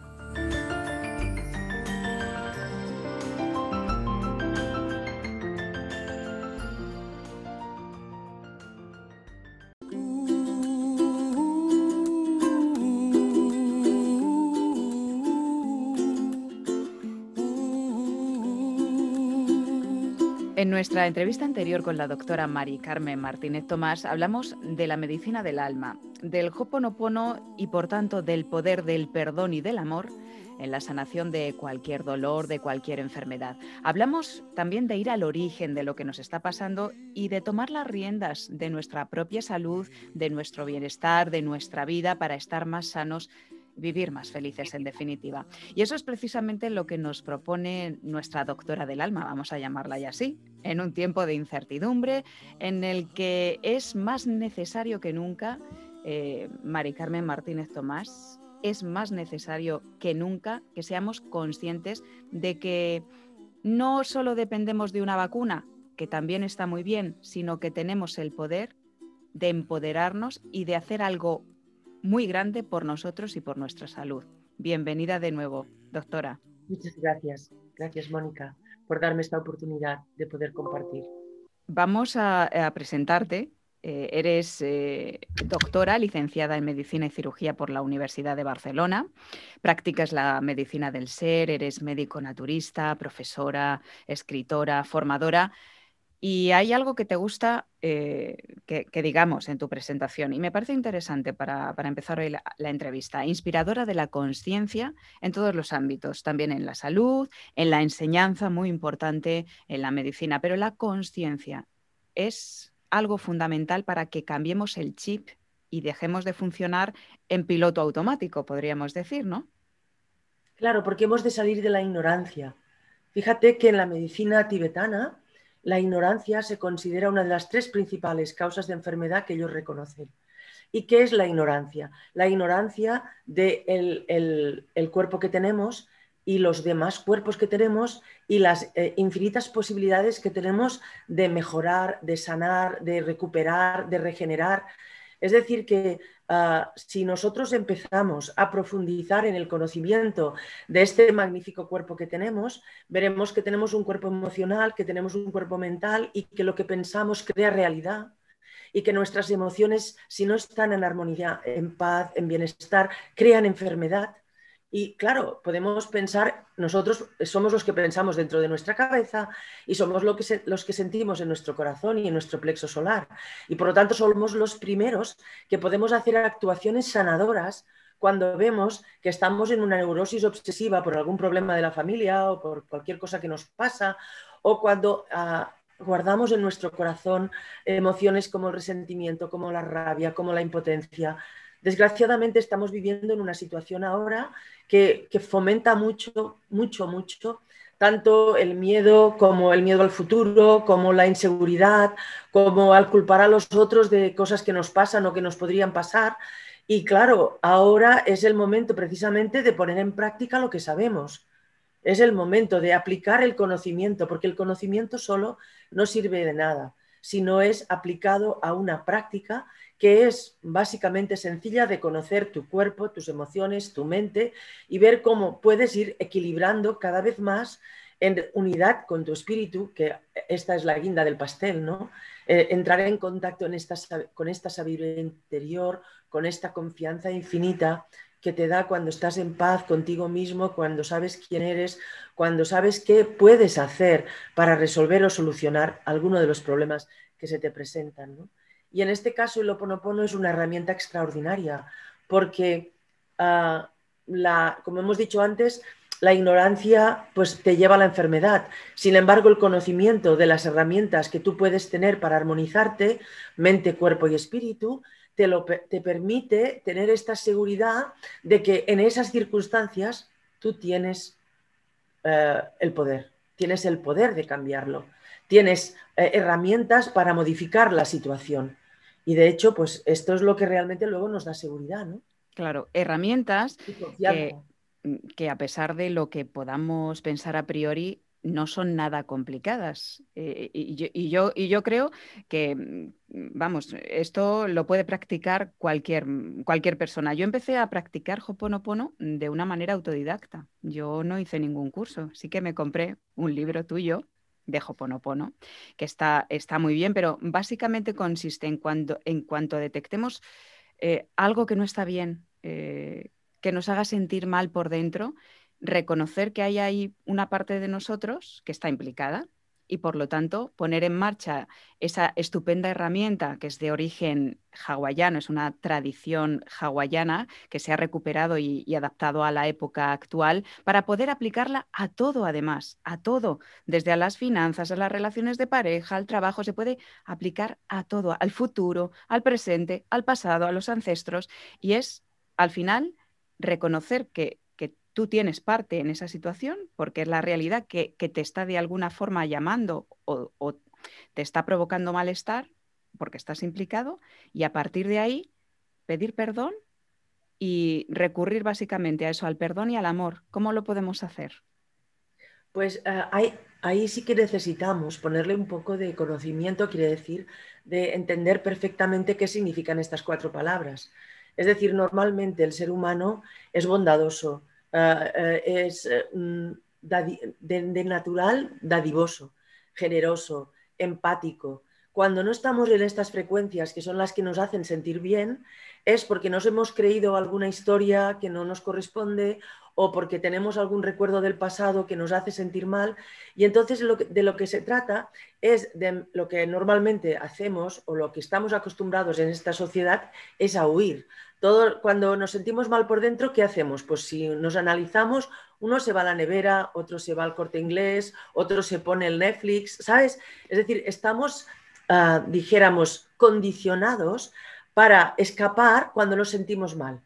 Nuestra entrevista anterior con la doctora Mari Carmen Martínez Tomás hablamos de la medicina del alma, del Hoponopono y por tanto del poder del perdón y del amor en la sanación de cualquier dolor, de cualquier enfermedad. Hablamos también de ir al origen de lo que nos está pasando y de tomar las riendas de nuestra propia salud, de nuestro bienestar, de nuestra vida para estar más sanos vivir más felices en definitiva. Y eso es precisamente lo que nos propone nuestra doctora del alma, vamos a llamarla ya así, en un tiempo de incertidumbre en el que es más necesario que nunca, eh, Mari Carmen Martínez Tomás, es más necesario que nunca que seamos conscientes de que no solo dependemos de una vacuna, que también está muy bien, sino que tenemos el poder de empoderarnos y de hacer algo muy grande por nosotros y por nuestra salud. Bienvenida de nuevo, doctora. Muchas gracias. Gracias, Mónica, por darme esta oportunidad de poder compartir. Vamos a, presentarte. Eh, eres eh, doctora, licenciada en Medicina y Cirugía por la Universidad de Barcelona. Practicas la medicina del ser, eres médico naturista, profesora, escritora, formadora y hay algo que te gusta eh, que, digamos en tu presentación y me parece interesante para, empezar hoy la, entrevista, inspiradora de la conciencia en todos los ámbitos, también en la salud, en la enseñanza, muy importante en la medicina, pero la conciencia es algo fundamental para que cambiemos el chip y dejemos de funcionar en piloto automático, podríamos decir, ¿no? Claro, porque hemos de salir de la ignorancia. Fíjate que en la medicina tibetana, la ignorancia se considera una de las tres principales causas de enfermedad que ellos reconocen. ¿Y qué es la ignorancia? La ignorancia del de el, cuerpo que tenemos y los demás cuerpos que tenemos y las eh, infinitas posibilidades que tenemos de mejorar, de sanar, de recuperar, de regenerar. Es decir, que Ah, si nosotros empezamos a profundizar en el conocimiento de este magnífico cuerpo que tenemos, veremos que tenemos un cuerpo emocional, que tenemos un cuerpo mental y que lo que pensamos crea realidad y que nuestras emociones, si no están en armonía, en paz, en bienestar, crean enfermedad y claro, podemos pensar, nosotros somos los que pensamos dentro de nuestra cabeza y somos los que sentimos en nuestro corazón y en nuestro plexo solar. Y por lo tanto somos los primeros que podemos hacer actuaciones sanadoras cuando vemos que estamos en una neurosis obsesiva por algún problema de la familia o por cualquier cosa que nos pasa o cuando ah, guardamos en nuestro corazón emociones como el resentimiento, como la rabia, como la impotencia. Desgraciadamente estamos viviendo en una situación ahora que, fomenta mucho, mucho, mucho tanto el miedo como el miedo al futuro, como la inseguridad, como al culpar a los otros de cosas que nos pasan o que nos podrían pasar. Y claro, ahora es el momento precisamente de poner en práctica lo que sabemos. Es el momento de aplicar el conocimiento, porque el conocimiento solo no sirve de nada, sino es aplicado a una práctica que es básicamente sencilla de conocer tu cuerpo, tus emociones, tu mente y ver cómo puedes ir equilibrando cada vez más en unidad con tu espíritu, que esta es la guinda del pastel, ¿no? Eh, entrar en contacto esta, con esta sabiduría interior, con esta confianza infinita que te da cuando estás en paz contigo mismo, cuando sabes quién eres, cuando sabes qué puedes hacer para resolver o solucionar alguno de los problemas que se te presentan. Y en este caso el Oponopono es una herramienta extraordinaria porque, ah, la, como hemos dicho antes, la ignorancia pues te lleva a la enfermedad. Sin embargo, el conocimiento de las herramientas que tú puedes tener para armonizarte, mente, cuerpo y espíritu, te, lo, te permite tener esta seguridad de que en esas circunstancias tú tienes eh, el poder, tienes el poder de cambiarlo, tienes eh, herramientas para modificar la situación. Y de hecho, pues esto es lo que realmente luego nos da seguridad, ¿no? Claro, herramientas que, que a pesar de lo que podamos pensar a priori, no son nada complicadas. Eh, y, yo, y, yo, creo que, mm, vamos, esto lo puede practicar cualquier, cualquier persona. Yo empecé a practicar Hoponopono de una manera autodidacta. Yo no hice ningún curso, sí que me compré un libro tuyo de Hoponopono, que está, está muy bien, pero básicamente consiste en, cuando, en cuanto detectemos eh, algo que no está bien, eh, que nos haga sentir mal por dentro, reconocer que hay ahí una parte de nosotros que está implicada y por lo tanto poner en marcha esa estupenda herramienta que es de origen hawaiano, es una tradición hawaiana que se ha recuperado y, adaptado a la época actual para poder aplicarla a todo además, a todo, desde a las finanzas, a las relaciones de pareja, al trabajo, se puede aplicar a todo, al futuro, al presente, al pasado, a los ancestros y es al final reconocer que tú tienes parte en esa situación porque es la realidad que, te está de alguna forma llamando o, te está provocando malestar porque estás implicado y a partir de ahí pedir perdón y recurrir básicamente a eso, al perdón y al amor. ¿Cómo lo podemos hacer? Pues eh, ahí, sí que necesitamos ponerle un poco de conocimiento, quiere decir, de entender perfectamente qué significan estas cuatro palabras. Es decir, normalmente el ser humano es bondadoso, es eh, mm, de, natural dadivoso, generoso, empático. Cuando no estamos en estas frecuencias que son las que nos hacen sentir bien, es porque nos hemos creído alguna historia que no nos corresponde o porque tenemos algún recuerdo del pasado que nos hace sentir mal. Y entonces de lo que se trata es de lo que normalmente hacemos o lo que estamos acostumbrados en esta sociedad es a huir, todo, cuando nos sentimos mal por dentro, ¿qué hacemos? Pues si nos analizamos, uno se va a la nevera, otro se va al corte inglés, otro se pone el Netflix, ¿sabes? Es decir, estamos, ah, dijéramos, condicionados para escapar cuando nos sentimos mal.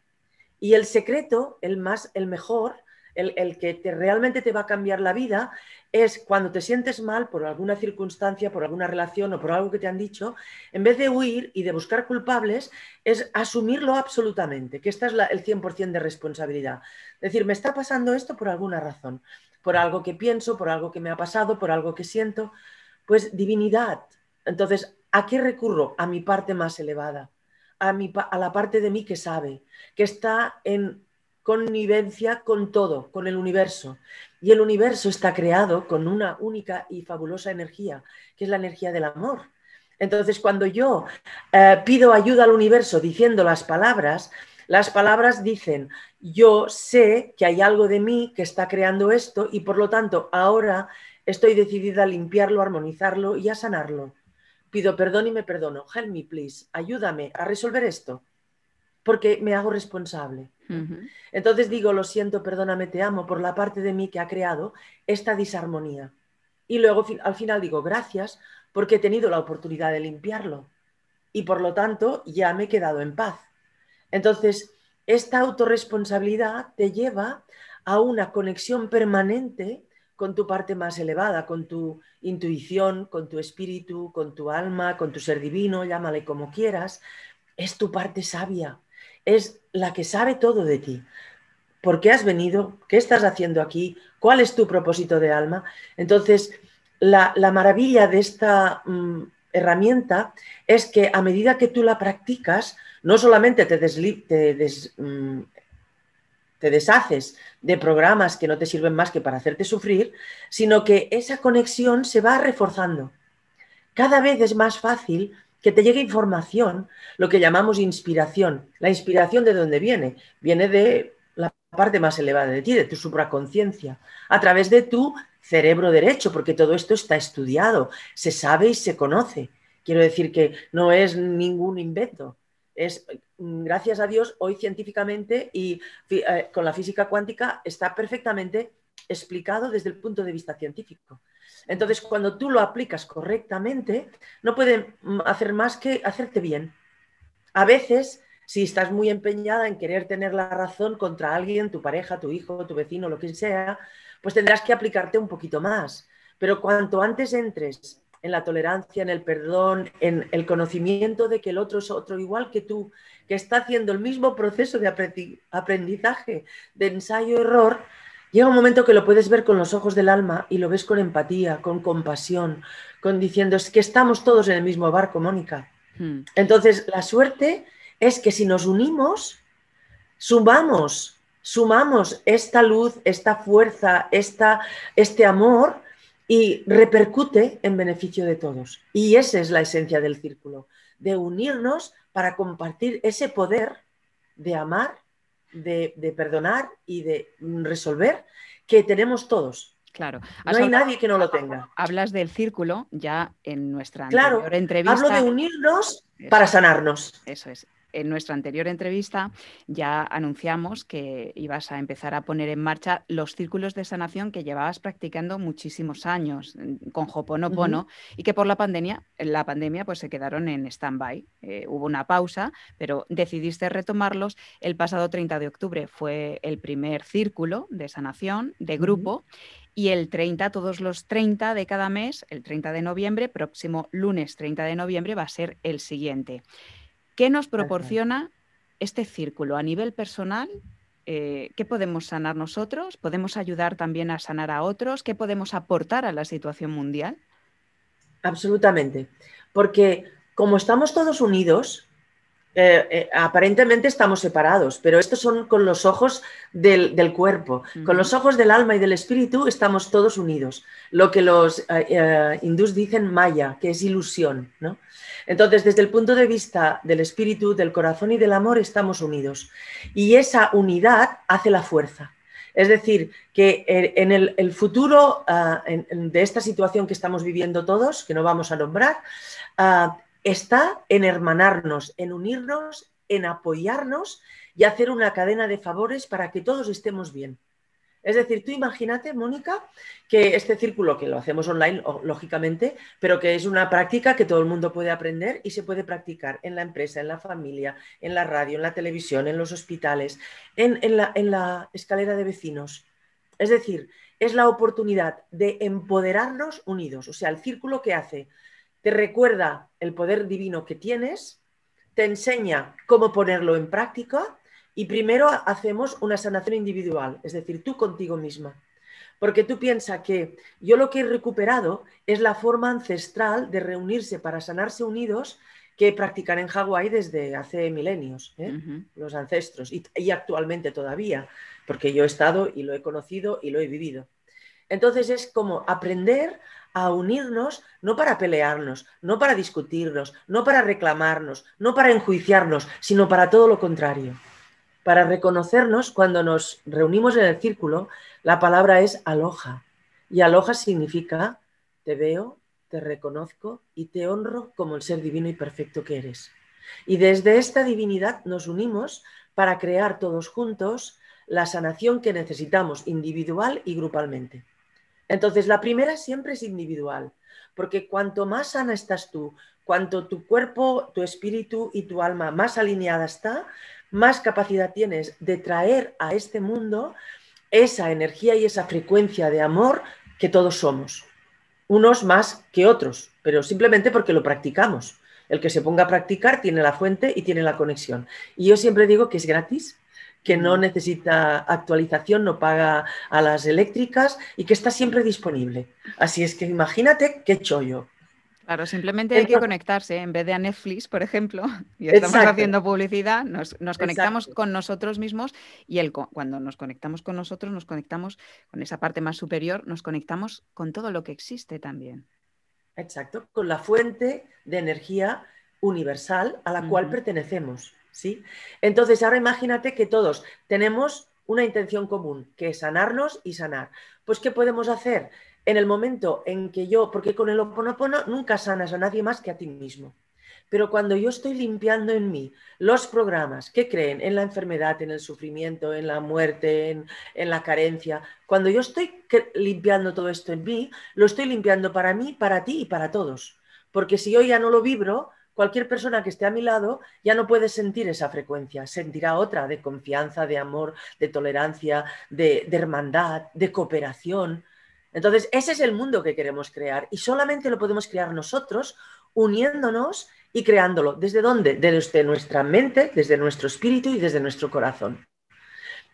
Y el secreto, el más, el mejor, el, que te, realmente te va a cambiar la vida es cuando te sientes mal por alguna circunstancia, por alguna relación o por algo que te han dicho, en vez de huir y de buscar culpables, es asumirlo absolutamente, que esta es el 100% de responsabilidad. Es decir, me está pasando esto por alguna razón, por algo que pienso, por algo que me ha pasado, por algo que siento. Pues divinidad. Entonces, ¿a qué recurro? A mi parte más elevada, a, mi, a la parte de mí que sabe, que está en connivencia con todo, con el universo. Y el universo está creado con una única y fabulosa energía, que es la energía del amor. Entonces, cuando yo eh, pido ayuda al universo diciendo las palabras, las palabras dicen, yo sé que hay algo de mí que está creando esto y por lo tanto ahora estoy decidida a limpiarlo, a armonizarlo y a sanarlo. Pido perdón y me perdono. Help me, please. Ayúdame a resolver esto porque me hago responsable. Entonces digo, lo siento, perdóname, te amo por la parte de mí que ha creado esta disarmonía. Y luego al final digo, gracias porque he tenido la oportunidad de limpiarlo. Y por lo tanto ya me he quedado en paz. Entonces, esta autorresponsabilidad te lleva a una conexión permanente con tu parte más elevada, con tu intuición, con tu espíritu, con tu alma, con tu ser divino, llámale como quieras. Es tu parte sabia, es la que sabe todo de ti. ¿Por qué has venido? ¿Qué estás haciendo aquí? ¿Cuál es tu propósito de alma? Entonces, la, maravilla de esta mm, herramienta es que a medida que tú la practicas, no solamente te, mm, te deshaces de programas que no te sirven más que para hacerte sufrir, sino que esa conexión se va reforzando. Cada vez es más fácil que te llegue información, lo que llamamos inspiración. La inspiración de dónde viene? Viene de la parte más elevada de ti, de tu supraconciencia, a través de tu cerebro derecho, porque todo esto está estudiado, se sabe y se conoce. Quiero decir que no es ningún invento. Es, gracias a Dios, hoy científicamente y eh, con la física cuántica está perfectamente explicado desde el punto de vista científico. Entonces, cuando tú lo aplicas correctamente, no puede hacer más que hacerte bien. A veces, si estás muy empeñada en querer tener la razón contra alguien, tu pareja, tu hijo, tu vecino, lo que sea, pues tendrás que aplicarte un poquito más. Pero cuanto antes entres en la tolerancia, en el perdón, en el conocimiento de que el otro es otro igual que tú, que está haciendo el mismo proceso de aprendizaje, de ensayo-error, llega un momento que lo puedes ver con los ojos del alma y lo ves con empatía, con compasión, con diciendo, es que estamos todos en el mismo barco, Mónica. Hmm. Entonces, la suerte es que si nos unimos, sumamos, sumamos esta luz, esta fuerza, esta, este amor y repercute en beneficio de todos. Y esa es la esencia del círculo, de unirnos para compartir ese poder de amar, de, perdonar y de resolver que tenemos todos. Claro. No hay nadie que no lo tenga. Hablas del círculo ya en nuestra anterior entrevista. Hablo de unirnos para sanarnos. Eso es en nuestra anterior entrevista ya anunciamos que ibas a empezar a poner en marcha los círculos de sanación que llevabas practicando muchísimos años mm, con Hoponopono y que por la pandemia, la pandemia pues se quedaron en stand-by. Eh, hubo una pausa, pero decidiste retomarlos. El pasado 30 de octubre fue el primer círculo de sanación de grupo. Y el 30, todos los 30 de cada mes, el 30 de noviembre, próximo lunes 30 de noviembre, va a ser el siguiente. ¿Qué nos proporciona este círculo a nivel personal? Eh, ¿Qué podemos sanar nosotros? ¿Podemos ayudar también a sanar a otros? ¿Qué podemos aportar a la situación mundial? Absolutamente, porque como estamos todos unidos, eh, eh, aparentemente estamos separados, pero estos son con los ojos del, cuerpo, con los ojos del alma y del espíritu estamos todos unidos. Lo que los hindús dicen maya, que es ilusión, ¿no? Entonces, desde el punto de vista del espíritu, del corazón y del amor, estamos unidos. Y esa unidad hace la fuerza. Es decir, que en el, futuro ah, de esta situación que estamos viviendo todos, que no vamos a nombrar, ah, está en hermanarnos, en unirnos, en apoyarnos y hacer una cadena de favores para que todos estemos bien. Es decir, tú imagínate, Mónica, que este círculo, que lo hacemos online, lógicamente, pero que es una práctica que todo el mundo puede aprender y se puede practicar en la empresa, en la familia, en la radio, en la televisión, en los hospitales, en, la, en la escalera de vecinos. Es decir, es la oportunidad de empoderarnos unidos. O sea, el círculo que hace te recuerda el poder divino que tienes, te enseña cómo ponerlo en práctica y primero hacemos una sanación individual, es decir, tú contigo misma. Porque tú piensas que yo lo que he recuperado es la forma ancestral de reunirse para sanarse unidos que practican en Hawái desde hace milenios, ¿eh? los ancestros, y, y, actualmente todavía, porque yo he estado y lo he conocido y lo he vivido. Entonces es como aprender a unirnos no para pelearnos, no para discutirnos, no para reclamarnos, no para enjuiciarnos, sino para todo lo contrario para reconocernos, cuando nos reunimos en el círculo, la palabra es aloja. Y aloja significa te veo, te reconozco y te honro como el ser divino y perfecto que eres. Y desde esta divinidad nos unimos para crear todos juntos la sanación que necesitamos individual y grupalmente. Entonces, la primera siempre es individual, porque cuanto más sana estás tú, cuanto tu cuerpo, tu espíritu y tu alma más alineada está, más capacidad tienes de traer a este mundo esa energía y esa frecuencia de amor que todos somos. Unos más que otros, pero simplemente porque lo practicamos. El que se ponga a practicar tiene la fuente y tiene la conexión. Y yo siempre digo que es gratis, que no necesita actualización, no paga a las eléctricas y que está siempre disponible. Así es que imagínate qué chollo. Claro, simplemente hay que conectarse. En vez de a Netflix, por ejemplo, y estamos haciendo publicidad, nos, conectamos con nosotros mismos y el, cuando nos conectamos con nosotros, nos conectamos con esa parte más superior, nos conectamos con todo lo que existe también. Exacto, con la fuente de energía universal a la cual pertenecemos. ¿Sí? Entonces, ahora imagínate que todos tenemos una intención común, que es sanarnos y sanar. Pues, ¿qué podemos hacer? En el momento en que yo, porque con el oponopono nunca sanas a nadie más que a ti mismo. Pero cuando yo estoy limpiando en mí los programas que creen en la enfermedad, en el sufrimiento, en la muerte, en, en, la carencia, cuando yo estoy limpiando todo esto en mí, lo estoy limpiando para mí, para ti y para todos. Porque si yo ya no lo vibro, cualquier persona que esté a mi lado ya no puede sentir esa frecuencia, sentirá otra de confianza, de amor, de tolerancia, de, hermandad, de cooperación. Entonces, ese es el mundo que queremos crear y solamente lo podemos crear nosotros uniéndonos y creándolo. ¿Desde dónde? Desde nuestra mente, desde nuestro espíritu y desde nuestro corazón.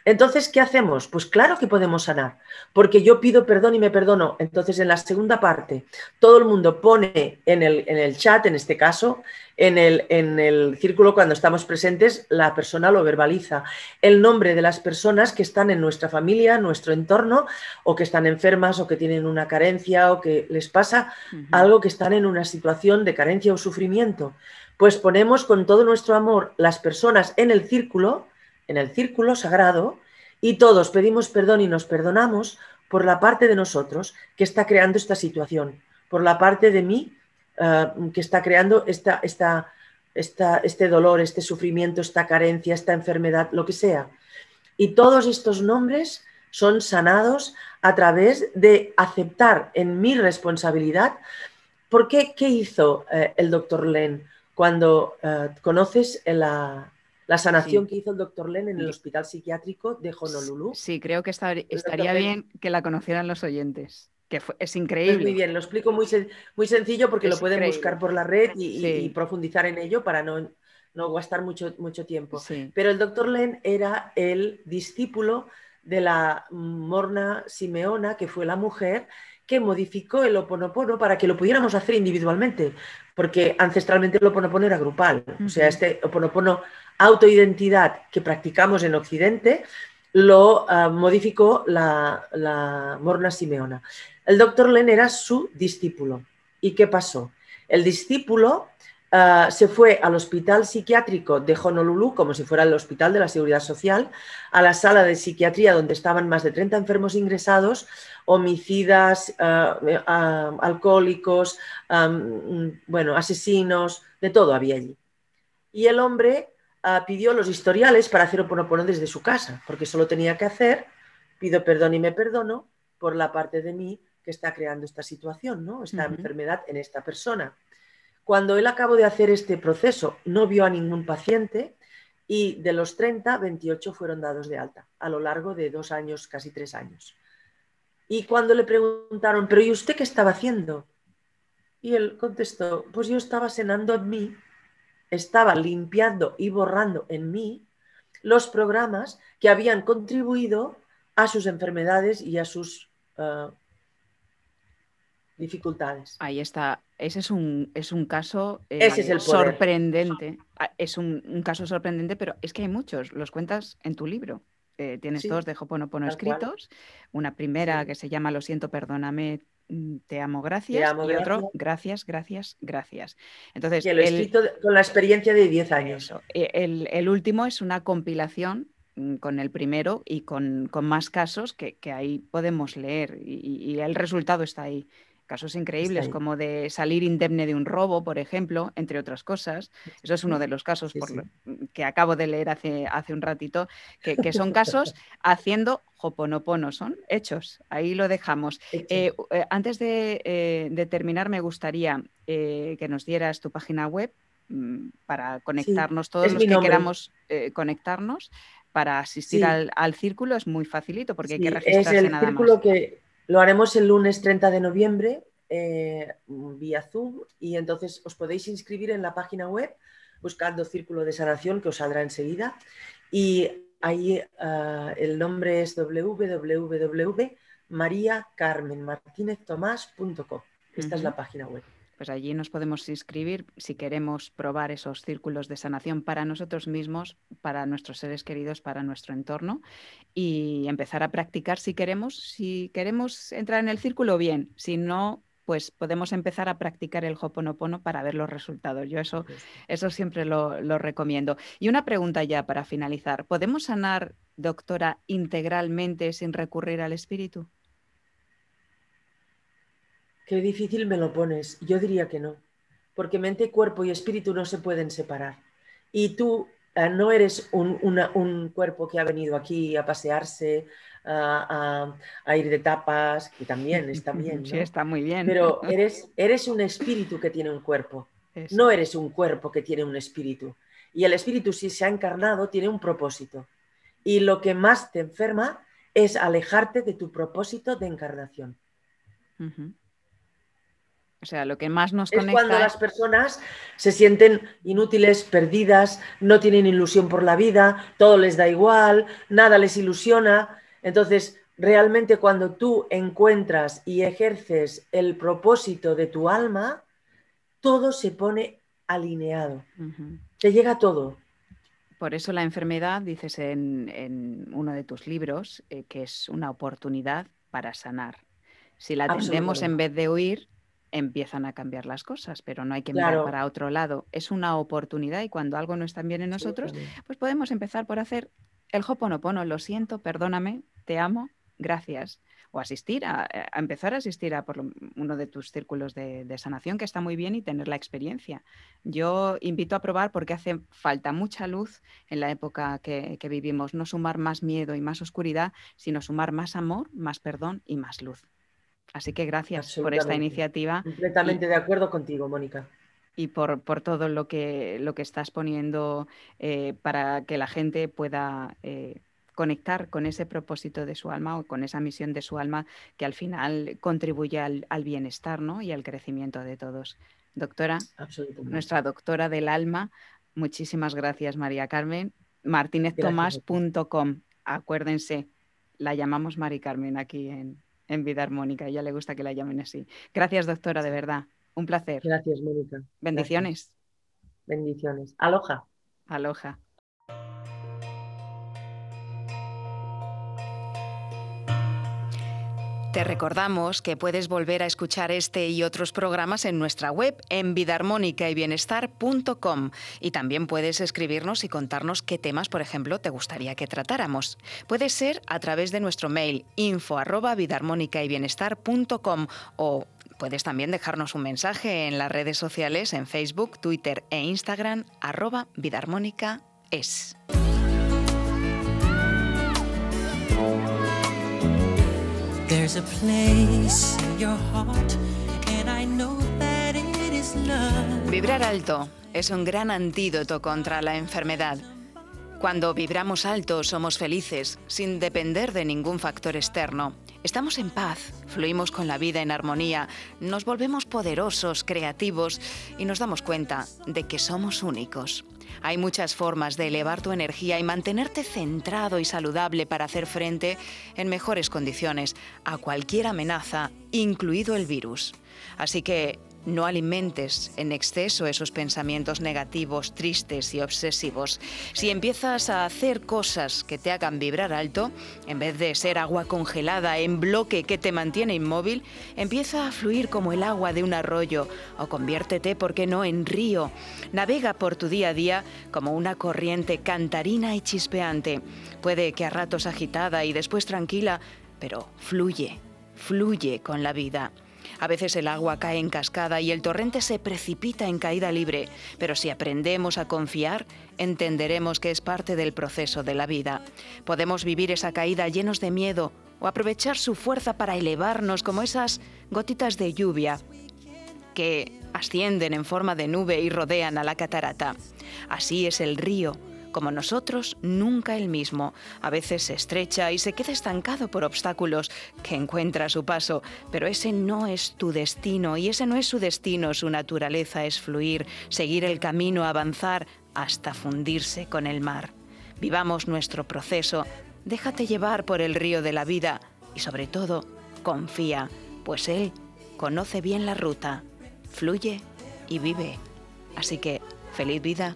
Entonces, ¿qué hacemos? Pues claro que podemos sanar, porque yo pido perdón y me perdono. Entonces, en la segunda parte, todo el mundo pone en el, en el chat, en este caso, en el, en el, círculo cuando estamos presentes, la persona lo verbaliza. El nombre de las personas que están en nuestra familia, en nuestro entorno, o que están enfermas, o que tienen una carencia, o que les pasa algo que están en una situación de carencia o sufrimiento. Pues ponemos con todo nuestro amor las personas en el círculo en el círculo sagrado y todos pedimos perdón y nos perdonamos por la parte de nosotros que está creando esta situación, por la parte de mí eh, que está creando esta, esta, esta, este dolor, este sufrimiento, esta carencia, esta enfermedad, lo que sea. Y todos estos nombres son sanados a través de aceptar en mi responsabilidad. ¿Por qué? ¿Qué hizo eh, el doctor Len cuando eh, conoces la, la sanación que hizo el doctor Len en el Hospital Psiquiátrico de Honolulu. Sí, creo que estaría bien que la conocieran los oyentes, que es increíble. muy bien, lo explico muy, muy sencillo porque lo pueden buscar por la red y, profundizar en ello para no, no gastar mucho, mucho tiempo. Pero el doctor Len era el discípulo de la Morna Simeona, que fue la mujer que modificó el oponopono para que lo pudiéramos hacer individualmente, porque ancestralmente el oponopono era grupal. O sea, este oponopono autoidentidad que practicamos en Occidente lo ah, modificó la, Morna Simeona. El doctor Len era su discípulo. ¿Y qué pasó? El discípulo ah, se fue al hospital psiquiátrico de Honolulu, como si fuera el hospital de la Seguridad Social, a la sala de psiquiatría donde estaban más de 30 enfermos ingresados, homicidas, ah, alcohólicos, bueno, asesinos, de todo había allí. Y el hombre Ah, pidió los historiales para hacer oponopono desde su casa, porque solo tenía que hacer, pido perdón y me perdono por la parte de mí que está creando esta situación, ¿no? esta enfermedad en esta persona. Cuando él acabó de hacer este proceso, no vio a ningún paciente y de los 30, 28 fueron dados de alta a lo largo de dos años, casi tres años. Y cuando le preguntaron, pero ¿y usted qué estaba haciendo? Y él contestó, pues yo estaba cenando en mí estaba limpiando y borrando en mí los programas que habían contribuido a sus enfermedades y a sus eh, dificultades. Ahí está. Ese es un, es un caso eh, sorprendente. Ah, es un, caso sorprendente, pero es que hay muchos. Los cuentas en tu libro. Eh, tienes dos de Hoponopono escritos. Una primera que se llama Lo siento, perdóname, te amo, gracias. y otro, gracias, gracias, gracias. Entonces, que lo escrito con la experiencia de 10 años. E, el, último es una compilación mm, con el primero y con, más casos que, ahí podemos leer y, el resultado está ahí. Casos increíbles como de salir indemne de un robo, por ejemplo, entre otras cosas. Eso es uno de los casos que acabo de leer hace, hace un ratito, que, son casos haciendo hoponopono, son hechos. Ahí lo dejamos. Eh, eh, antes eh, de, terminar, me gustaría que nos dieras tu página web mm, para conectarnos todos los que queramos conectarnos para asistir al, círculo es muy facilito porque hay que registrarse es el círculo que lo haremos el lunes 30 de noviembre eh, vía Zoom y entonces os podéis inscribir en la página web buscando Círculo de Sanación que os saldrá enseguida. Y ahí eh, el nombre es www.mariacarmenmartineztomás.com. Esta es la página web pues allí nos podemos inscribir si queremos probar esos círculos de sanación para nosotros mismos, para nuestros seres queridos, para nuestro entorno y empezar a practicar si queremos. Si queremos entrar en el círculo, bien. Si no, pues podemos empezar a practicar el Hoponopono para ver los resultados. Yo eso, eso siempre lo, lo recomiendo. Y una pregunta ya para finalizar. ¿Podemos sanar, doctora, integralmente sin recurrir al espíritu? Qué difícil me lo pones. Yo diría que no, porque mente, cuerpo y espíritu no se pueden separar. Y tú eh, no eres un, cuerpo que ha venido aquí a pasearse, a, ir de tapas, que también está bien. Sí, está muy bien. Pero eres, eres un espíritu que tiene un cuerpo. No eres un cuerpo que tiene un espíritu. Y el espíritu, si se ha encarnado, tiene un propósito. Y lo que más te enferma es alejarte de tu propósito de encarnación. O sea, lo que más nos es cuando las personas se sienten inútiles, perdidas, no tienen ilusión por la vida, todo les da igual, nada les ilusiona. Entonces, realmente cuando tú encuentras y ejerces el propósito de tu alma, todo se pone alineado. Te llega todo. Por eso la enfermedad, dices en, uno de tus libros, eh, que es una oportunidad para sanar. Si la atendemos en vez de huir, empiezan a cambiar las cosas, pero no hay que mirar para otro lado. Es una oportunidad y cuando algo no está bien en nosotros, pues podemos empezar por hacer el hoponopono, lo siento, perdóname, te amo, gracias. O asistir a, eh, empezar a asistir a por uno de tus círculos de, sanación, que está muy bien, y tener la experiencia. Yo invito a probar porque hace falta mucha luz en la época que, que vivimos, no sumar más miedo y más oscuridad, sino sumar más amor, más perdón y más luz. Así que gracias por esta iniciativa. Completamente de acuerdo contigo, Mónica. Y por, todo lo que, lo que estás poniendo eh, para que la gente pueda eh, conectar con ese propósito de su alma o con esa misión de su alma que al final contribuye al, bienestar ¿no? y al crecimiento de todos. Doctora, nuestra doctora del alma, muchísimas gracias, María Carmen. martineztomás.com. Acuérdense, la llamamos Mari Carmen aquí en, en vida armónica. Ella le gusta que la llamen así. Gracias, doctora, de verdad. Un placer. Gracias, Mónica. Bendiciones. Bendiciones. Aloja. Aloja. Te recordamos que puedes volver a escuchar este y otros programas en nuestra web en vidarmónicayBienestar.com y también puedes escribirnos y contarnos qué temas, por ejemplo, te gustaría que tratáramos. Puede ser a través de nuestro mail info o puedes también dejarnos un mensaje en las redes sociales en Facebook, Twitter e Instagram arroba vidarmónica es. Vibrar alto es un gran antídoto contra la enfermedad. Cuando vibramos alto somos felices, sin depender de ningún factor externo. Estamos en paz, fluimos con la vida en armonía, nos volvemos poderosos, creativos y nos damos cuenta de que somos únicos. Hay muchas formas de elevar tu energía y mantenerte centrado y saludable para hacer frente en mejores condiciones a cualquier amenaza, incluido el virus. Así que no alimentes en exceso esos pensamientos negativos, tristes y obsesivos. Si empiezas a hacer cosas que te hagan vibrar alto, en vez de ser agua congelada en bloque que te mantiene inmóvil, empieza a fluir como el agua de un arroyo o conviértete, ¿por qué no?, en río. Navega por tu día a día como una corriente cantarina y chispeante. Puede que a ratos agitada y después tranquila, pero fluye, fluye con la vida. A veces el agua cae en cascada y el torrente se precipita en caída libre, pero si aprendemos a confiar, entenderemos que es parte del proceso de la vida. Podemos vivir esa caída llenos de miedo o aprovechar su fuerza para elevarnos como esas gotitas de lluvia que ascienden en forma de nube y rodean a la catarata. Así es el río como nosotros, nunca el mismo. A veces se estrecha y se queda estancado por obstáculos que encuentra a su paso, pero ese no es tu destino y ese no es su destino. Su naturaleza es fluir, seguir el camino, avanzar hasta fundirse con el mar. Vivamos nuestro proceso, déjate llevar por el río de la vida y sobre todo, confía, pues Él conoce bien la ruta, fluye y vive. Así que, feliz vida